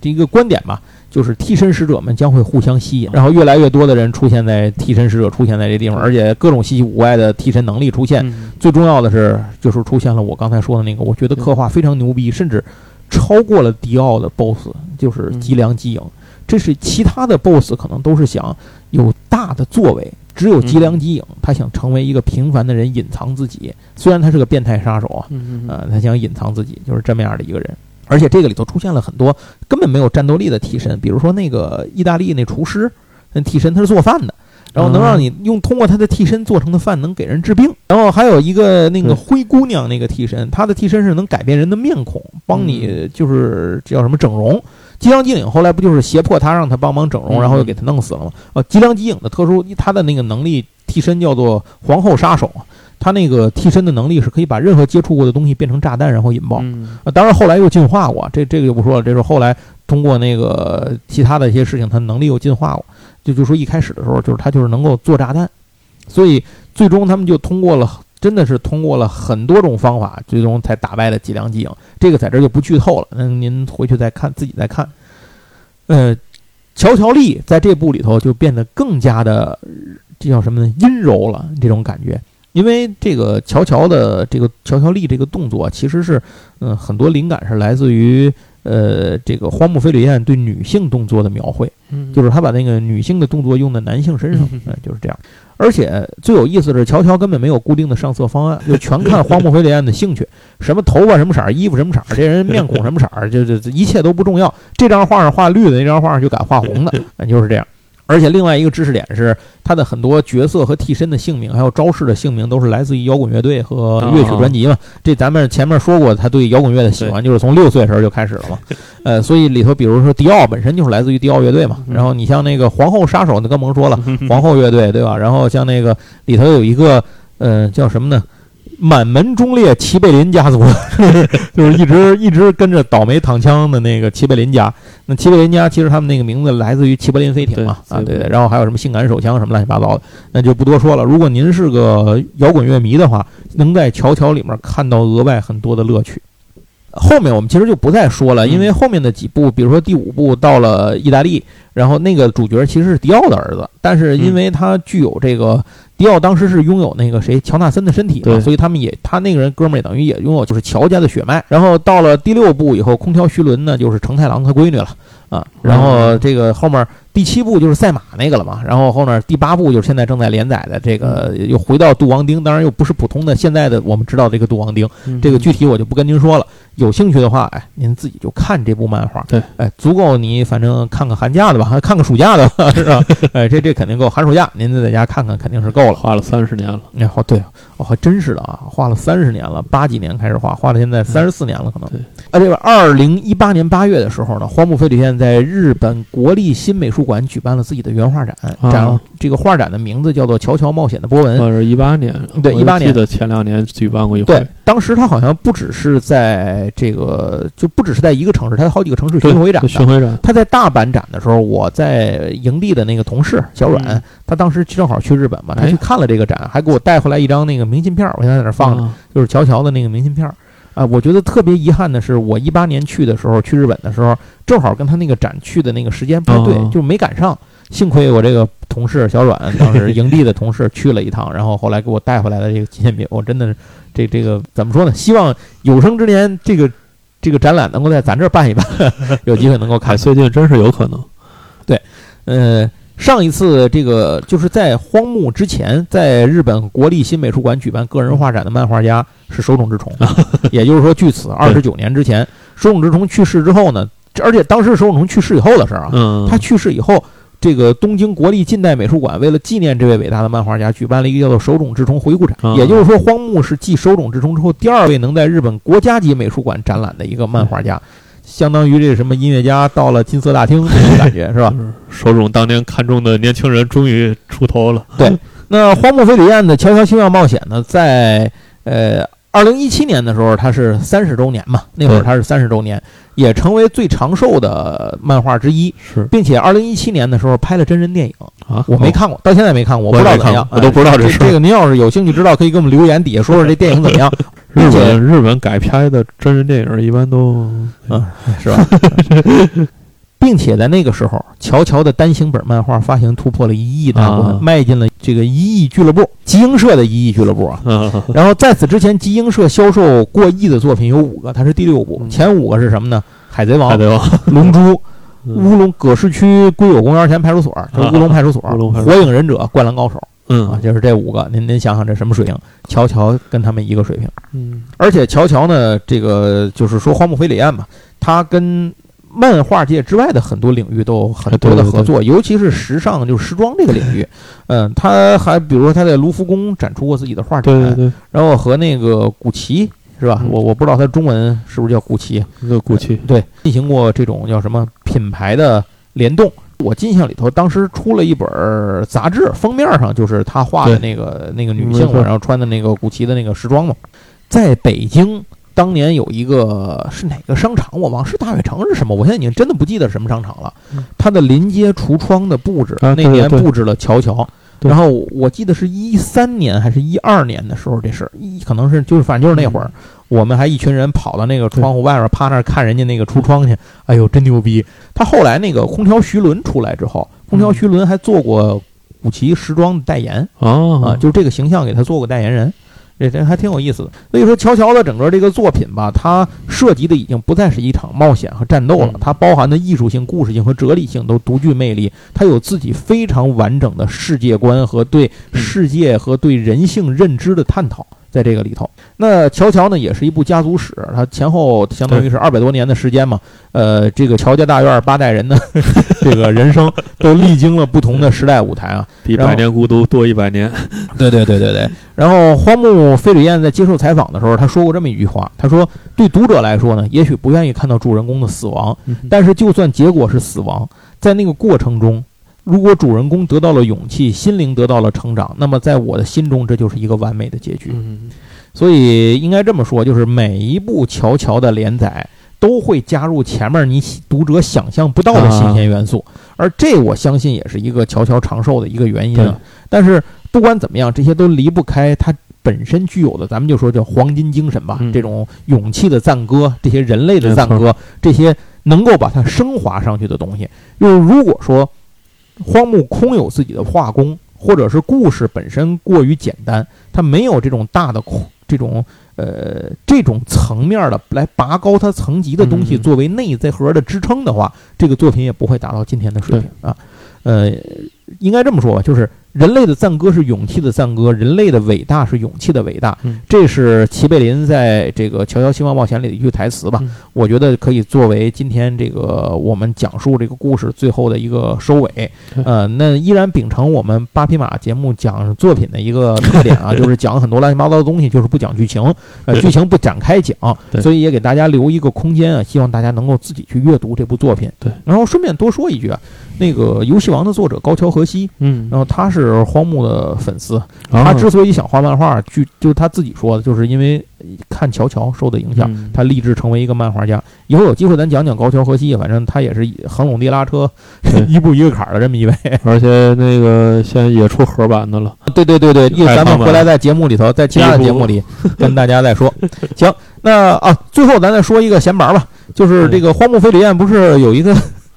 这一个观点吧。就是替身使者们将会互相吸引，然后越来越多的人出现在替身使者出现在这地方，而且各种稀奇古怪的替身能力出现。最重要的是，就是出现了我刚才说的那个，我觉得刻画非常牛逼，甚至超过了迪奥的 BOSS，就是吉良吉影。这是其他的 BOSS 可能都是想有大的作为，只有吉良吉影他想成为一个平凡的人，隐藏自己。虽然他是个变态杀手啊，呃，他想隐藏自己，就是这么样的一个人。而且这个里头出现了很多根本没有战斗力的替身，比如说那个意大利那厨师，那替身他是做饭的，然后能让你用通过他的替身做成的饭能给人治病。然后还有一个那个灰姑娘那个替身，她的替身是能改变人的面孔，帮你就是叫什么整容。吉良吉影后来不就是胁迫他让他帮忙整容，然后又给他弄死了吗？哦，吉良吉影的特殊，他的那个能力替身叫做皇后杀手。他那个替身的能力是可以把任何接触过的东西变成炸弹，然后引爆。啊，当然后来又进化过，这这个就不说了。这是后来通过那个其他的一些事情，他能力又进化过。就就说一开始的时候，就是他就是能够做炸弹，所以最终他们就通过了，真的是通过了很多种方法，最终才打败了脊梁机影。这个在这就不剧透了，嗯，您回去再看，自己再看。呃，乔乔丽在这部里头就变得更加的。这叫什么呢？阴柔了这种感觉。因为这个乔乔的这个乔乔丽这个动作，其实是嗯很多灵感是来自于呃这个荒木飞吕彦对女性动作的描绘，嗯就是他把那个女性的动作用在男性身上，嗯，就是这样。而且最有意思的是，乔乔根本没有固定的上色方案，就全看荒木飞吕彦的兴趣，什么头发什么色儿，衣服什么色儿，这人面孔什么色儿，就就就一切都不重要。这张画上画绿的，那张画上就敢画红的，嗯 就是这样。而且另外一个知识点是，他的很多角色和替身的姓名，还有招式的姓名，都是来自于摇滚乐队和乐曲专辑嘛。这咱们前面说过，他对摇滚乐的喜欢就是从六岁时候就开始了嘛。呃，所以里头比如说迪奥本身就是来自于迪奥乐队嘛。然后你像那个皇后杀手，那更甭说了，皇后乐队对吧？然后像那个里头有一个呃叫什么呢？满门忠烈齐贝林家族，就是一直一直跟着倒霉躺枪的那个齐贝林家。那齐贝林家其实他们那个名字来自于齐柏林飞艇嘛，啊对对，然后还有什么性感手枪什么乱七八糟的，那就不多说了。如果您是个摇滚乐迷的话，能在乔乔里面看到额外很多的乐趣。后面我们其实就不再说了，因为后面的几部，比如说第五部到了意大利，然后那个主角其实是迪奥的儿子，但是因为他具有这个。迪奥当时是拥有那个谁乔纳森的身体嘛，所以他们也他那个人哥们儿也等于也拥有就是乔家的血脉。然后到了第六部以后，空调徐伦呢就是承太郎他闺女了啊。然后这个后面第七部就是赛马那个了嘛。然后后面第八部就是现在正在连载的这个又回到杜王丁，当然又不是普通的现在的我们知道这个杜王丁。这个具体我就不跟您说了。有兴趣的话，哎，您自己就看这部漫画。对，哎，足够你反正看看寒假的吧，看看暑假的是吧？哎，这这肯定够寒暑假，您在家看看肯定是够了。画了三十年了，哎，好，对，哦，还真是的啊，画了三十年了，八几年开始画，画到现在三十四年了，可能。对。啊，这个二零一八年八月的时候呢，荒木飞吕彦在日本国立新美术馆举办了自己的原画展，展这个画展的名字叫做《乔乔冒险的波纹》。是一八年，对，一八年。记得前两年举办过一回。对，当时他好像不只是在这个，就不只是在一个城市，他在好几个城市巡回展。巡回展。他在大阪展的时候，我在营地的那个同事小阮，他当时正好去日本嘛，他去看了这个展，还给我带回来一张那个明信片，我现在在那放着，就是乔乔的那个明信片。啊，我觉得特别遗憾的是，我一八年去的时候，去日本的时候，正好跟他那个展去的那个时间不太对，就没赶上。幸亏我这个同事小阮，当时营地的同事去了一趟，然后后来给我带回来的这个纪念品，我真的是这这个怎么说呢？希望有生之年这个这个展览能够在咱这儿办一办，有机会能够看。最近真是有可能。对，呃。上一次这个就是在荒木之前，在日本国立新美术馆举办个人画展的漫画家是手冢治虫，也就是说，据此二十九年之前，手冢治虫去世之后呢，而且当时手冢治虫去世以后的事儿啊，他去世以后，这个东京国立近代美术馆为了纪念这位伟大的漫画家，举办了一个叫做手冢治虫回顾展，也就是说，荒木是继手冢治虫之后第二位能在日本国家级美术馆展览的一个漫画家。相当于这个什么音乐家到了金色大厅这种 感觉是吧？手冢当年看中的年轻人终于出头了。对，那荒木飞吕彦的《悄悄星耀冒险》呢，在呃二零一七年的时候，它是三十周年嘛，那会儿它是三十周年，也成为最长寿的漫画之一。是，并且二零一七年的时候拍了真人电影啊，我没看过，到现在没看过，我不知道怎么样，我都不知道这事。这个您要是有兴趣知道，可以给我们留言底下说说这电影怎么样。日本日本改拍的真人电影一般都嗯是吧，并且在那个时候，乔乔的单行本漫画发行突破了一亿大关，迈进了这个一亿俱乐部，集英社的一亿俱乐部啊。然后在此之前，集英社销售过亿的作品有五个，它是第六部，前五个是什么呢？海贼王、海贼王、龙珠、乌龙葛饰区归有公园前派出所，就是 乌龙派出所、火影忍者、灌篮高手。嗯啊，就是这五个，您您想想这什么水平？乔乔跟他们一个水平。嗯，而且乔乔呢，这个就是说荒木飞吕彦嘛，他跟漫画界之外的很多领域都有很多的合作，尤其是时尚，就是时装这个领域。嗯，他还比如说他在卢浮宫展出过自己的画展，对对对。然后和那个古奇是吧？我我不知道他中文是不是叫古奇，叫古奇。对，进行过这种叫什么品牌的联动。我印象里头，当时出了一本杂志，封面上就是他画的那个那个女性嘛，然后穿的那个古奇的那个时装嘛。在北京，当年有一个是哪个商场，我忘是大悦城是什么，我现在已经真的不记得什么商场了。它的临街橱窗的布置，那年布置了乔乔。然后我记得是一三年还是一二年的时候，这事一可能是就是反正就是那会儿。我们还一群人跑到那个窗户外面，趴那儿看人家那个橱窗去。哎呦，真牛逼！他后来那个空调徐伦出来之后，空调徐伦还做过古奇时装的代言啊，哦，就是这个形象给他做过代言人。这人还挺有意思的，所以说乔乔的整个这个作品吧，它涉及的已经不再是一场冒险和战斗了嗯，它包含的艺术性、故事性和哲理性都独具魅力，它有自己非常完整的世界观和对世界和对人性认知的探讨。在这个里头，那乔乔呢，也是一部家族史，它前后相当于是二百多年的时间嘛。呃，这个乔家大院八代人呢，这个人生 都历经了不同的时代舞台啊。比百年孤独多一百年。对对对对对。然后荒木飞吕彦在接受采访的时候，他说过这么一句话，他说：“对读者来说呢，也许不愿意看到主人公的死亡，嗯但是就算结果是死亡，在那个过程中，如果主人公得到了勇气，心灵得到了成长，那么在我的心中，这就是一个完美的结局。嗯，所以应该这么说，就是每一部乔乔的连载都会加入前面你读者想象不到的新鲜元素，而这我相信也是一个乔乔长寿的一个原因。但是不管怎么样，这些都离不开它本身具有的，咱们就说叫黄金精神吧，嗯这种勇气的赞歌，这些人类的赞歌，这些能够把它升华上去的东西。就是如果说荒木空有自己的画工，或者是故事本身过于简单，它没有这种大的这种呃这种层面的来拔高它层级的东西嗯作为内在核的支撑的话，这个作品也不会达到今天的水平啊。呃，应该这么说吧，就是人类的赞歌是勇气的赞歌，人类的伟大是勇气的伟大。嗯这是齐贝林在这个《乔乔希望冒险》里的一句台词吧。嗯我觉得可以作为今天这个我们讲述这个故事最后的一个收尾。对呃，那依然秉承我们八匹马节目讲作品的一个特点啊，就是讲很多乱七八糟的东西，就是不讲剧情，呃，剧情不展开讲，所以也给大家留一个空间啊，希望大家能够自己去阅读这部作品。对，然后顺便多说一句啊，那个《游戏王》的作者高桥和希，嗯，然后他是荒木的粉丝，啊他之所以想画漫画，据就是他自己说的，就是因为看乔乔受的影响，嗯他立志成为一个漫画家。以后有机会咱讲讲高桥和希，反正他也是横垄地拉车，一步一个坎儿的这么一位。而且那个现在也出盒版的了。对对对对，一太棒了咱们回来在节目里头，在其他的节目里跟大家再说。行，那啊，最后咱再说一个闲白儿吧，就是这个荒木飞吕彦不是有一个。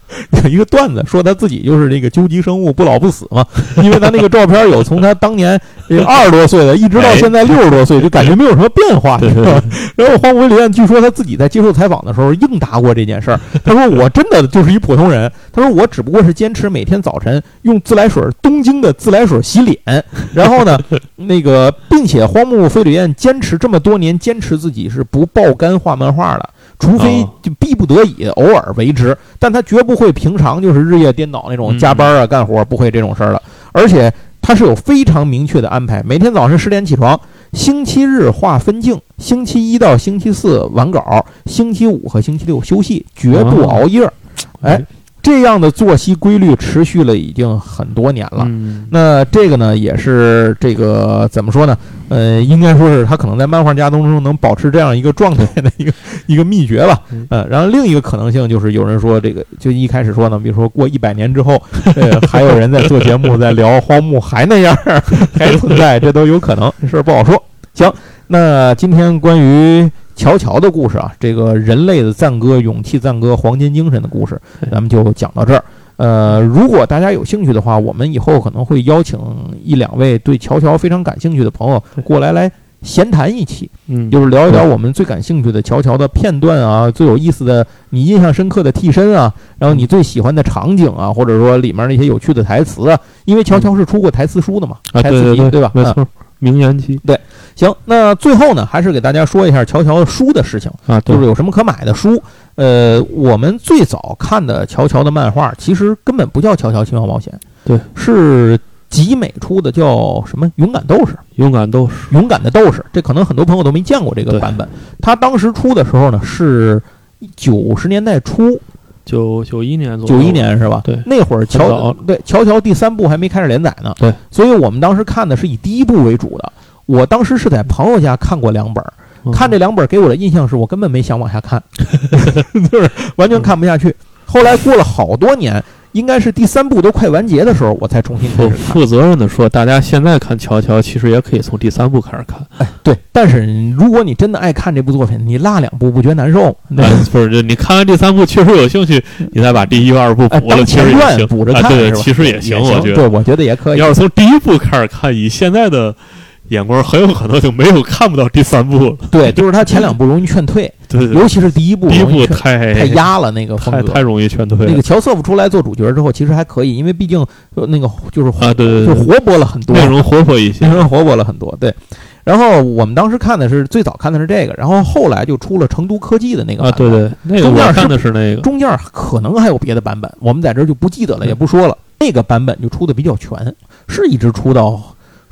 有一个段子说他自己就是这个究极生物不老不死嘛，因为他那个照片有从他当年这个二十多岁的，一直到现在六十多岁，就感觉没有什么变化，对你知道吗？然后荒木飞吕彦据说他自己在接受采访的时候应答过这件事儿，他说我真的就是一普通人，他说我只不过是坚持每天早晨用自来水东京的自来水洗脸，然后呢，那个并且荒木飞吕彦坚持这么多年，坚持自己是不爆肝画漫画的。除非哦就逼不得已，偶尔为之，但他绝不会平常就是日夜颠倒那种嗯加班啊、干活，不会这种事儿了。而且他是有非常明确的安排，每天早上十点起床，星期日画分镜，星期一到星期四完稿，星期五和星期六休息，绝不熬夜。哎，这样的作息规律持续了已经很多年了。嗯，那这个呢，也是这个怎么说呢？呃，应该说是他可能在漫画家当中能保持这样一个状态的一个 一个秘诀吧嗯。呃，然后另一个可能性就是有人说这个，就一开始说呢，比如说过一百年之后，呃，还有人在做节目在聊荒木还那样 还存在，这都有可能，这事儿不好说。行，那今天关于乔乔的故事啊，这个人类的赞歌、勇气赞歌、黄金精神的故事，咱们就讲到这儿。呃，如果大家有兴趣的话，我们以后可能会邀请一两位对乔乔非常感兴趣的朋友过来来闲谈一期，嗯，就是聊一聊我们最感兴趣的乔乔的片段啊，最有意思的、你印象深刻的替身啊，然后你最喜欢的场景啊，或者说里面那些有趣的台词啊，因为乔乔是出过台词书的嘛，啊，台词集对对对吧？嗯没错，名言集行，那最后呢，还是给大家说一下乔乔书的事情。啊，就是有什么可买的书。呃，我们最早看的乔乔的漫画，其实根本不叫《乔乔奇妙冒险》，对，是集美出的，叫什么《勇敢斗士》。勇敢斗士，勇敢的斗士，这可能很多朋友都没见过这个版本。他当时出的时候呢，是九十年代初，九九一年左右，九一年是吧？对那会儿很乔对乔乔第三部还没开始连载呢。对，所以我们当时看的是以第一部为主的。我当时是在朋友家看过两本看这两本给我的印象是我根本没想往下看，就是完全看不下去。后来过了好多年，应该是第三部都快完结的时候，我才重新开始看。负责任的说，大家现在看乔乔，其实也可以从第三部开始看。对，但是如果你真的爱看这部作品，你落两部不觉得难受吗？对哎，不是，就你看完第三部确实有兴趣，你再把第一、二部哎，补了，当其实也行。补着看，啊对其实也行我觉得对，我觉得也可以。要是从第一部开始看，以现在的眼光，很有可能就没有看不到第三部了。对，就是他前两部容易劝退，对对尤其是第一部第一部太太压了那个风格太太。容易劝退那个乔瑟夫出来做主角之后，其实还可以，因为毕竟呃那个就是啊！对对对，就活泼了很多，内容活泼一些内。容活泼了很多。对，然后我们当时看的是最早看的是这个，然后后来就出了成都科技的那个啊，版本对对，那个中间是我看的是那个，中间可能还有别的版本，我们在这儿就不记得了，也不说了。那个版本就出的比较全，是一直出到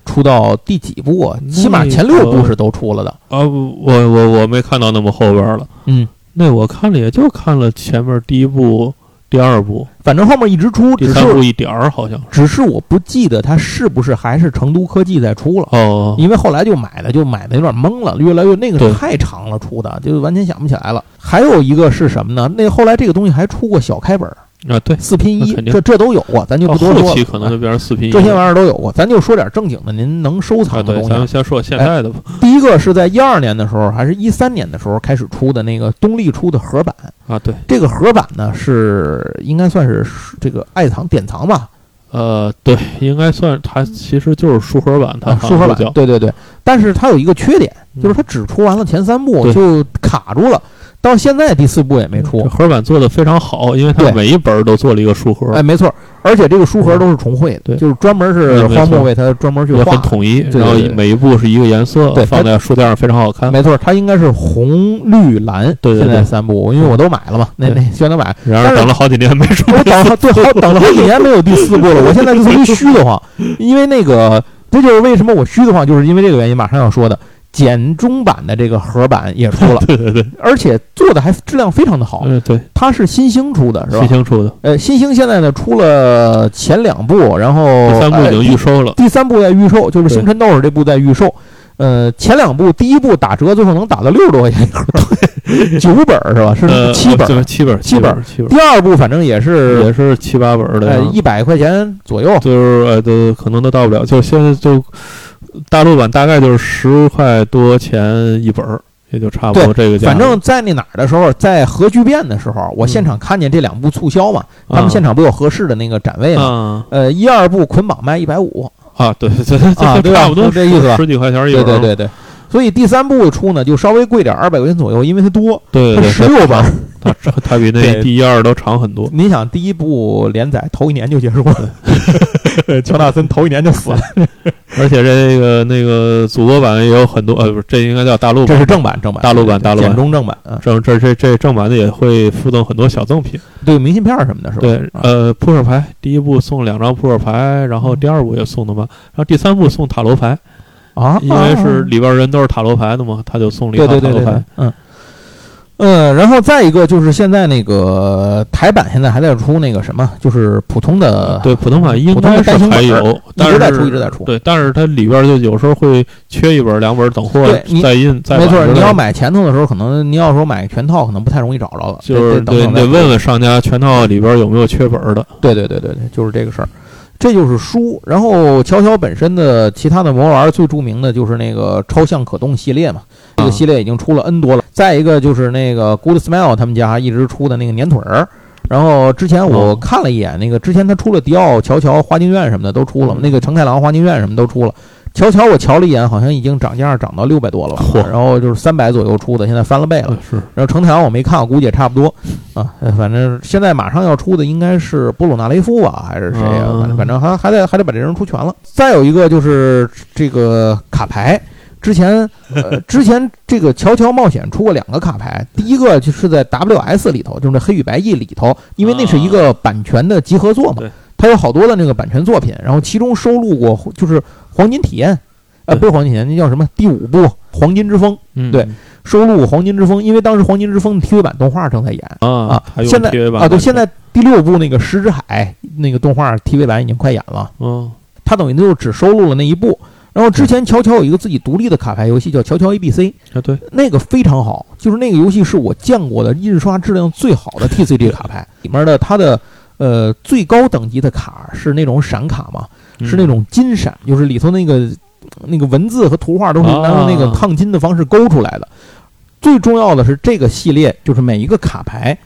出到第几部啊？起码前六部是都出了的。啊，我我我没看到那么后边了。嗯，那我看了也就看了前面第一部、第二部、反正后面一直出，只是第三部一点儿，好像。只是我不记得它是不是还是成都科技在出了。哦，因为后来就买的就买的有点懵了，越来越那个太长了出的，就完全想不起来了。还有一个是什么呢？那后来这个东西还出过小开本儿，啊，对，四拼一这这都有过，咱就不多说了。后期可能就变成四拼一这些玩意儿都有过，咱就说点正经的，您能收藏的东西。咱们先说现在的吧。第一个是在一二年的时候，还是一三年的时候开始出的那个东立出的盒版。啊，对，这个盒版呢是应该算是这个爱藏典藏吧，呃，对，应该算它其实就是书盒版，它啊，书盒版。对对对。但是它有一个缺点，嗯就是它只出完了前三部就卡住了，到现在第四部也没出这。盒版做的非常好，因为它每一本儿都做了一个书盒，哎，没错，而且这个书盒都是重绘的，对就是专门是荒漠为它专门去也画。很统一，然后每一部是一个颜色对，放在书架上非常好看。没错，它应该是红绿蓝，对对对现在三部，因为我都买了嘛，那对那全都买。然而等了好几年没出，我等了 对好等了好几年没有第四部了，我现在就特别虚的慌，因为那个这就是为什么我虚的慌，就是因为这个原因，马上要说的。简中版的这个盒版也出了，对对对，而且做的还质量非常的好。嗯对，它是新星出的，是吧？新星出的，呃，新星现在呢出了前两部，然后第三部已经呃预售了。第三部在预售，就是《星辰斗士》这部在预售。呃，前两部第一部打折，最后能打到六十多块钱一盒，九本儿是吧？是呃，七本七本儿，七本七本，第二部反正也是也是七八本儿的呃，一百块钱左右。就是呃都可能都到不了，就现在就大陆版大概就是十块多钱一本儿，也就差不多这个价。反正在那哪儿的时候，在核聚变的时候，我现场看见这两部促销嘛，他们现场不有合适的那个展位嘛？啊呃，一二部捆绑卖一百五，啊，对对对啊对差不多就这意思吧十几块钱一本儿。对对对对。所以第三部出呢，就稍微贵点，二百块钱左右，因为它多，它对对对，十六本。它它它比那对第一二都长很多。你想，第一部连载头一年就结束了，乔纳森头一年就死了，而且这个那个祖国版也有很多，呃，不是，这应该叫大陆版。这是正版，正版，大陆版大陆版简中正版啊，正这这这正版的也会附赠很多小赠品。对，明信片什么的，是吧？对，啊呃，扑克牌第一部送两张扑克牌，然后第二部也送的嘛，然后第三部送塔罗牌，啊，因为是里边人都是塔罗牌的嘛，他就送了一对套塔罗牌对对对对。，嗯。嗯，然后再一个就是现在那个台版现在还在出那个什么，就是普通的对，普通版应普通的该是还有，但是一直在出，一直在出。对，但是它里边就有时候会缺一本、两本，等货再印再没错，你要买前头的时候，可能你要说买全套，可能不太容易找着了，就是对，你得问问商家全套里边有没有缺本的。对对对对对，就是这个事儿。这就是书，然后乔乔本身的其他的魔玩最著名的就是那个超像可动系列嘛，这个啊系列已经出了 N 多了。再一个就是那个 Good Smile 他们家一直出的那个粘腿儿，然后之前我哦。看了一眼，那个之前他出了迪奥、乔乔、花京院什么的都出了，嗯。那个成太郎、花京院什么都出了。乔乔我瞧了一眼，好像已经涨价涨到六百多了吧，然后就是三百左右出的，现在翻了倍了。然后成太郎我没看，我估计也差不多啊。呃反正现在马上要出的应该是布鲁纳雷夫吧，还是谁呀、嗯反正反正还还得还得把这人出全了。再有一个就是这个卡牌，之前呃之前这个乔乔冒险出过两个卡牌，第一个就是在 WS 里头，就是那黑与白翼里头，因为那是一个版权的集合作嘛对，它有好多的那个版权作品，然后其中收录过就是黄金体验。呃，不是黄金体验，那叫什么？第五部《黄金之风》嗯对收录《黄金之风》，因为当时《黄金之风》的 TV 版动画正在演啊啊现在啊，对，现在第六部那个《石之海》那个动画 TV 版已经快演了，嗯它等于就只收录了那一部。然后之前乔乔有一个自己独立的卡牌游戏叫乔乔 ABC，啊对，那个非常好，就是那个游戏是我见过的印刷质量最好的 TCG 卡牌，里面的它的呃，最高等级的卡是那种闪卡嘛，是那种金闪，就是里头那个那个文字和图画都是拿用那个烫金的方式勾出来的。最重要的是，这个系列就是每一个卡牌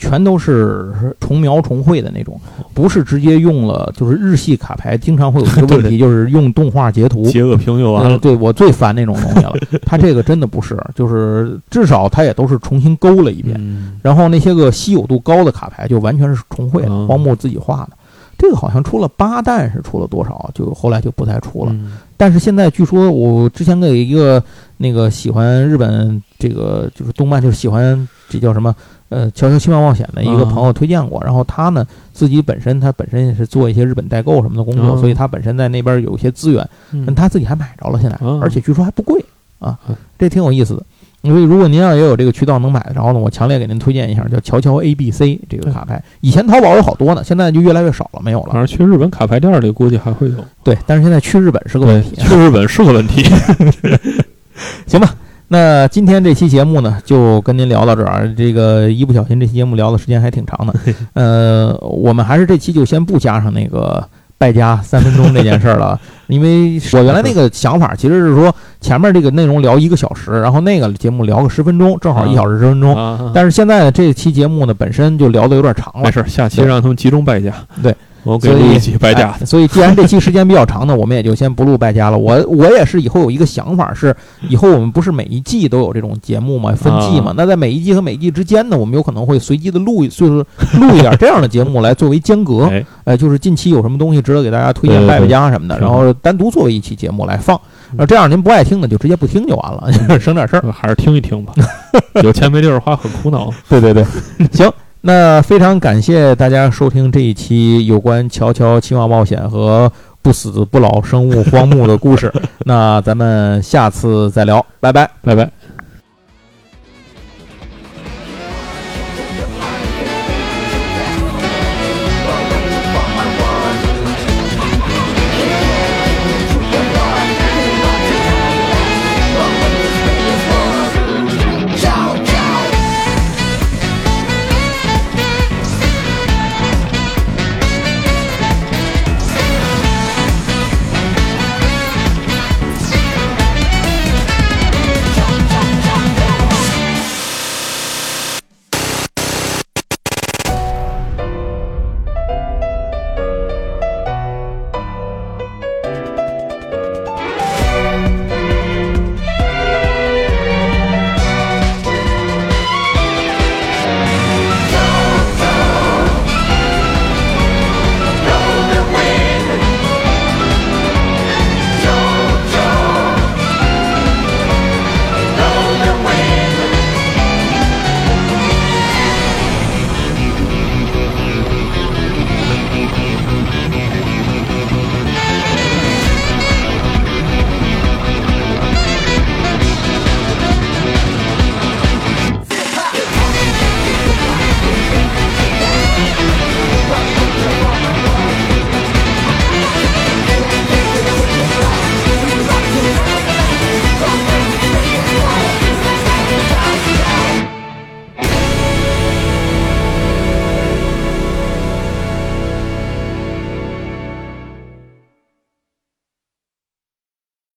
全都是重描重绘的那种，不是直接用了。就是日系卡牌经常会有一个问题，就是用动画截图，截个屏就完了。对我最烦那种东西了。它这个真的不是，就是至少它也都是重新勾了一遍。然后那些个稀有度高的卡牌就完全是重绘的，荒木自己画的。这个好像出了八弹，是出了多少？就后来就不再出了。但是现在据说，我之前给一个那个喜欢日本这个就是动漫，就是喜欢这叫什么呃《悄悄奇妙冒险》的一个朋友推荐过。然后他呢自己本身他本身也是做一些日本代购什么的工作，所以他本身在那边有一些资源，他自己还买着了，现在而且据说还不贵啊，这挺有意思的。所以，如果您要也有这个渠道能买，得着呢，我强烈给您推荐一下，叫“乔乔 A B C” 这个卡牌。以前淘宝有好多呢，现在就越来越少了，没有了。反正去日本卡牌店里估计还会有。对，但是现在去日本是个问题。去日本是个问题。行吧，那今天这期节目呢，就跟您聊到这儿。这个一不小心，这期节目聊的时间还挺长的。呃，我们还是这期就先不加上那个。败家三分钟这件事儿了，因为我原来那个想法其实是说前面这个内容聊一个小时，然后那个节目聊个十分钟，正好一小时十分钟。但是现在这期节目呢，本身就聊的有点长了。没事，下期让他们集中败家。对。我给录一期败家，所以既然这期时间比较长呢，我们也就先不录败家了。我我也是以后有一个想法，是以后我们不是每一季都有这种节目嘛，分季嘛。那在每一季和每一季之间呢，我们有可能会随机的录，就是录一点这样的节目来作为间隔。哎，就是近期有什么东西值得给大家推荐败败家什么的，然后单独作为一期节目来放。那这样您不爱听的就直接不听就完了，省点事儿。还是听一听吧，有钱没地儿花，很苦恼。对 对对，行。那非常感谢大家收听这一期有关《乔乔青蛙冒险》和不死不老生物荒木的故事。那咱们下次再聊，拜拜，拜拜。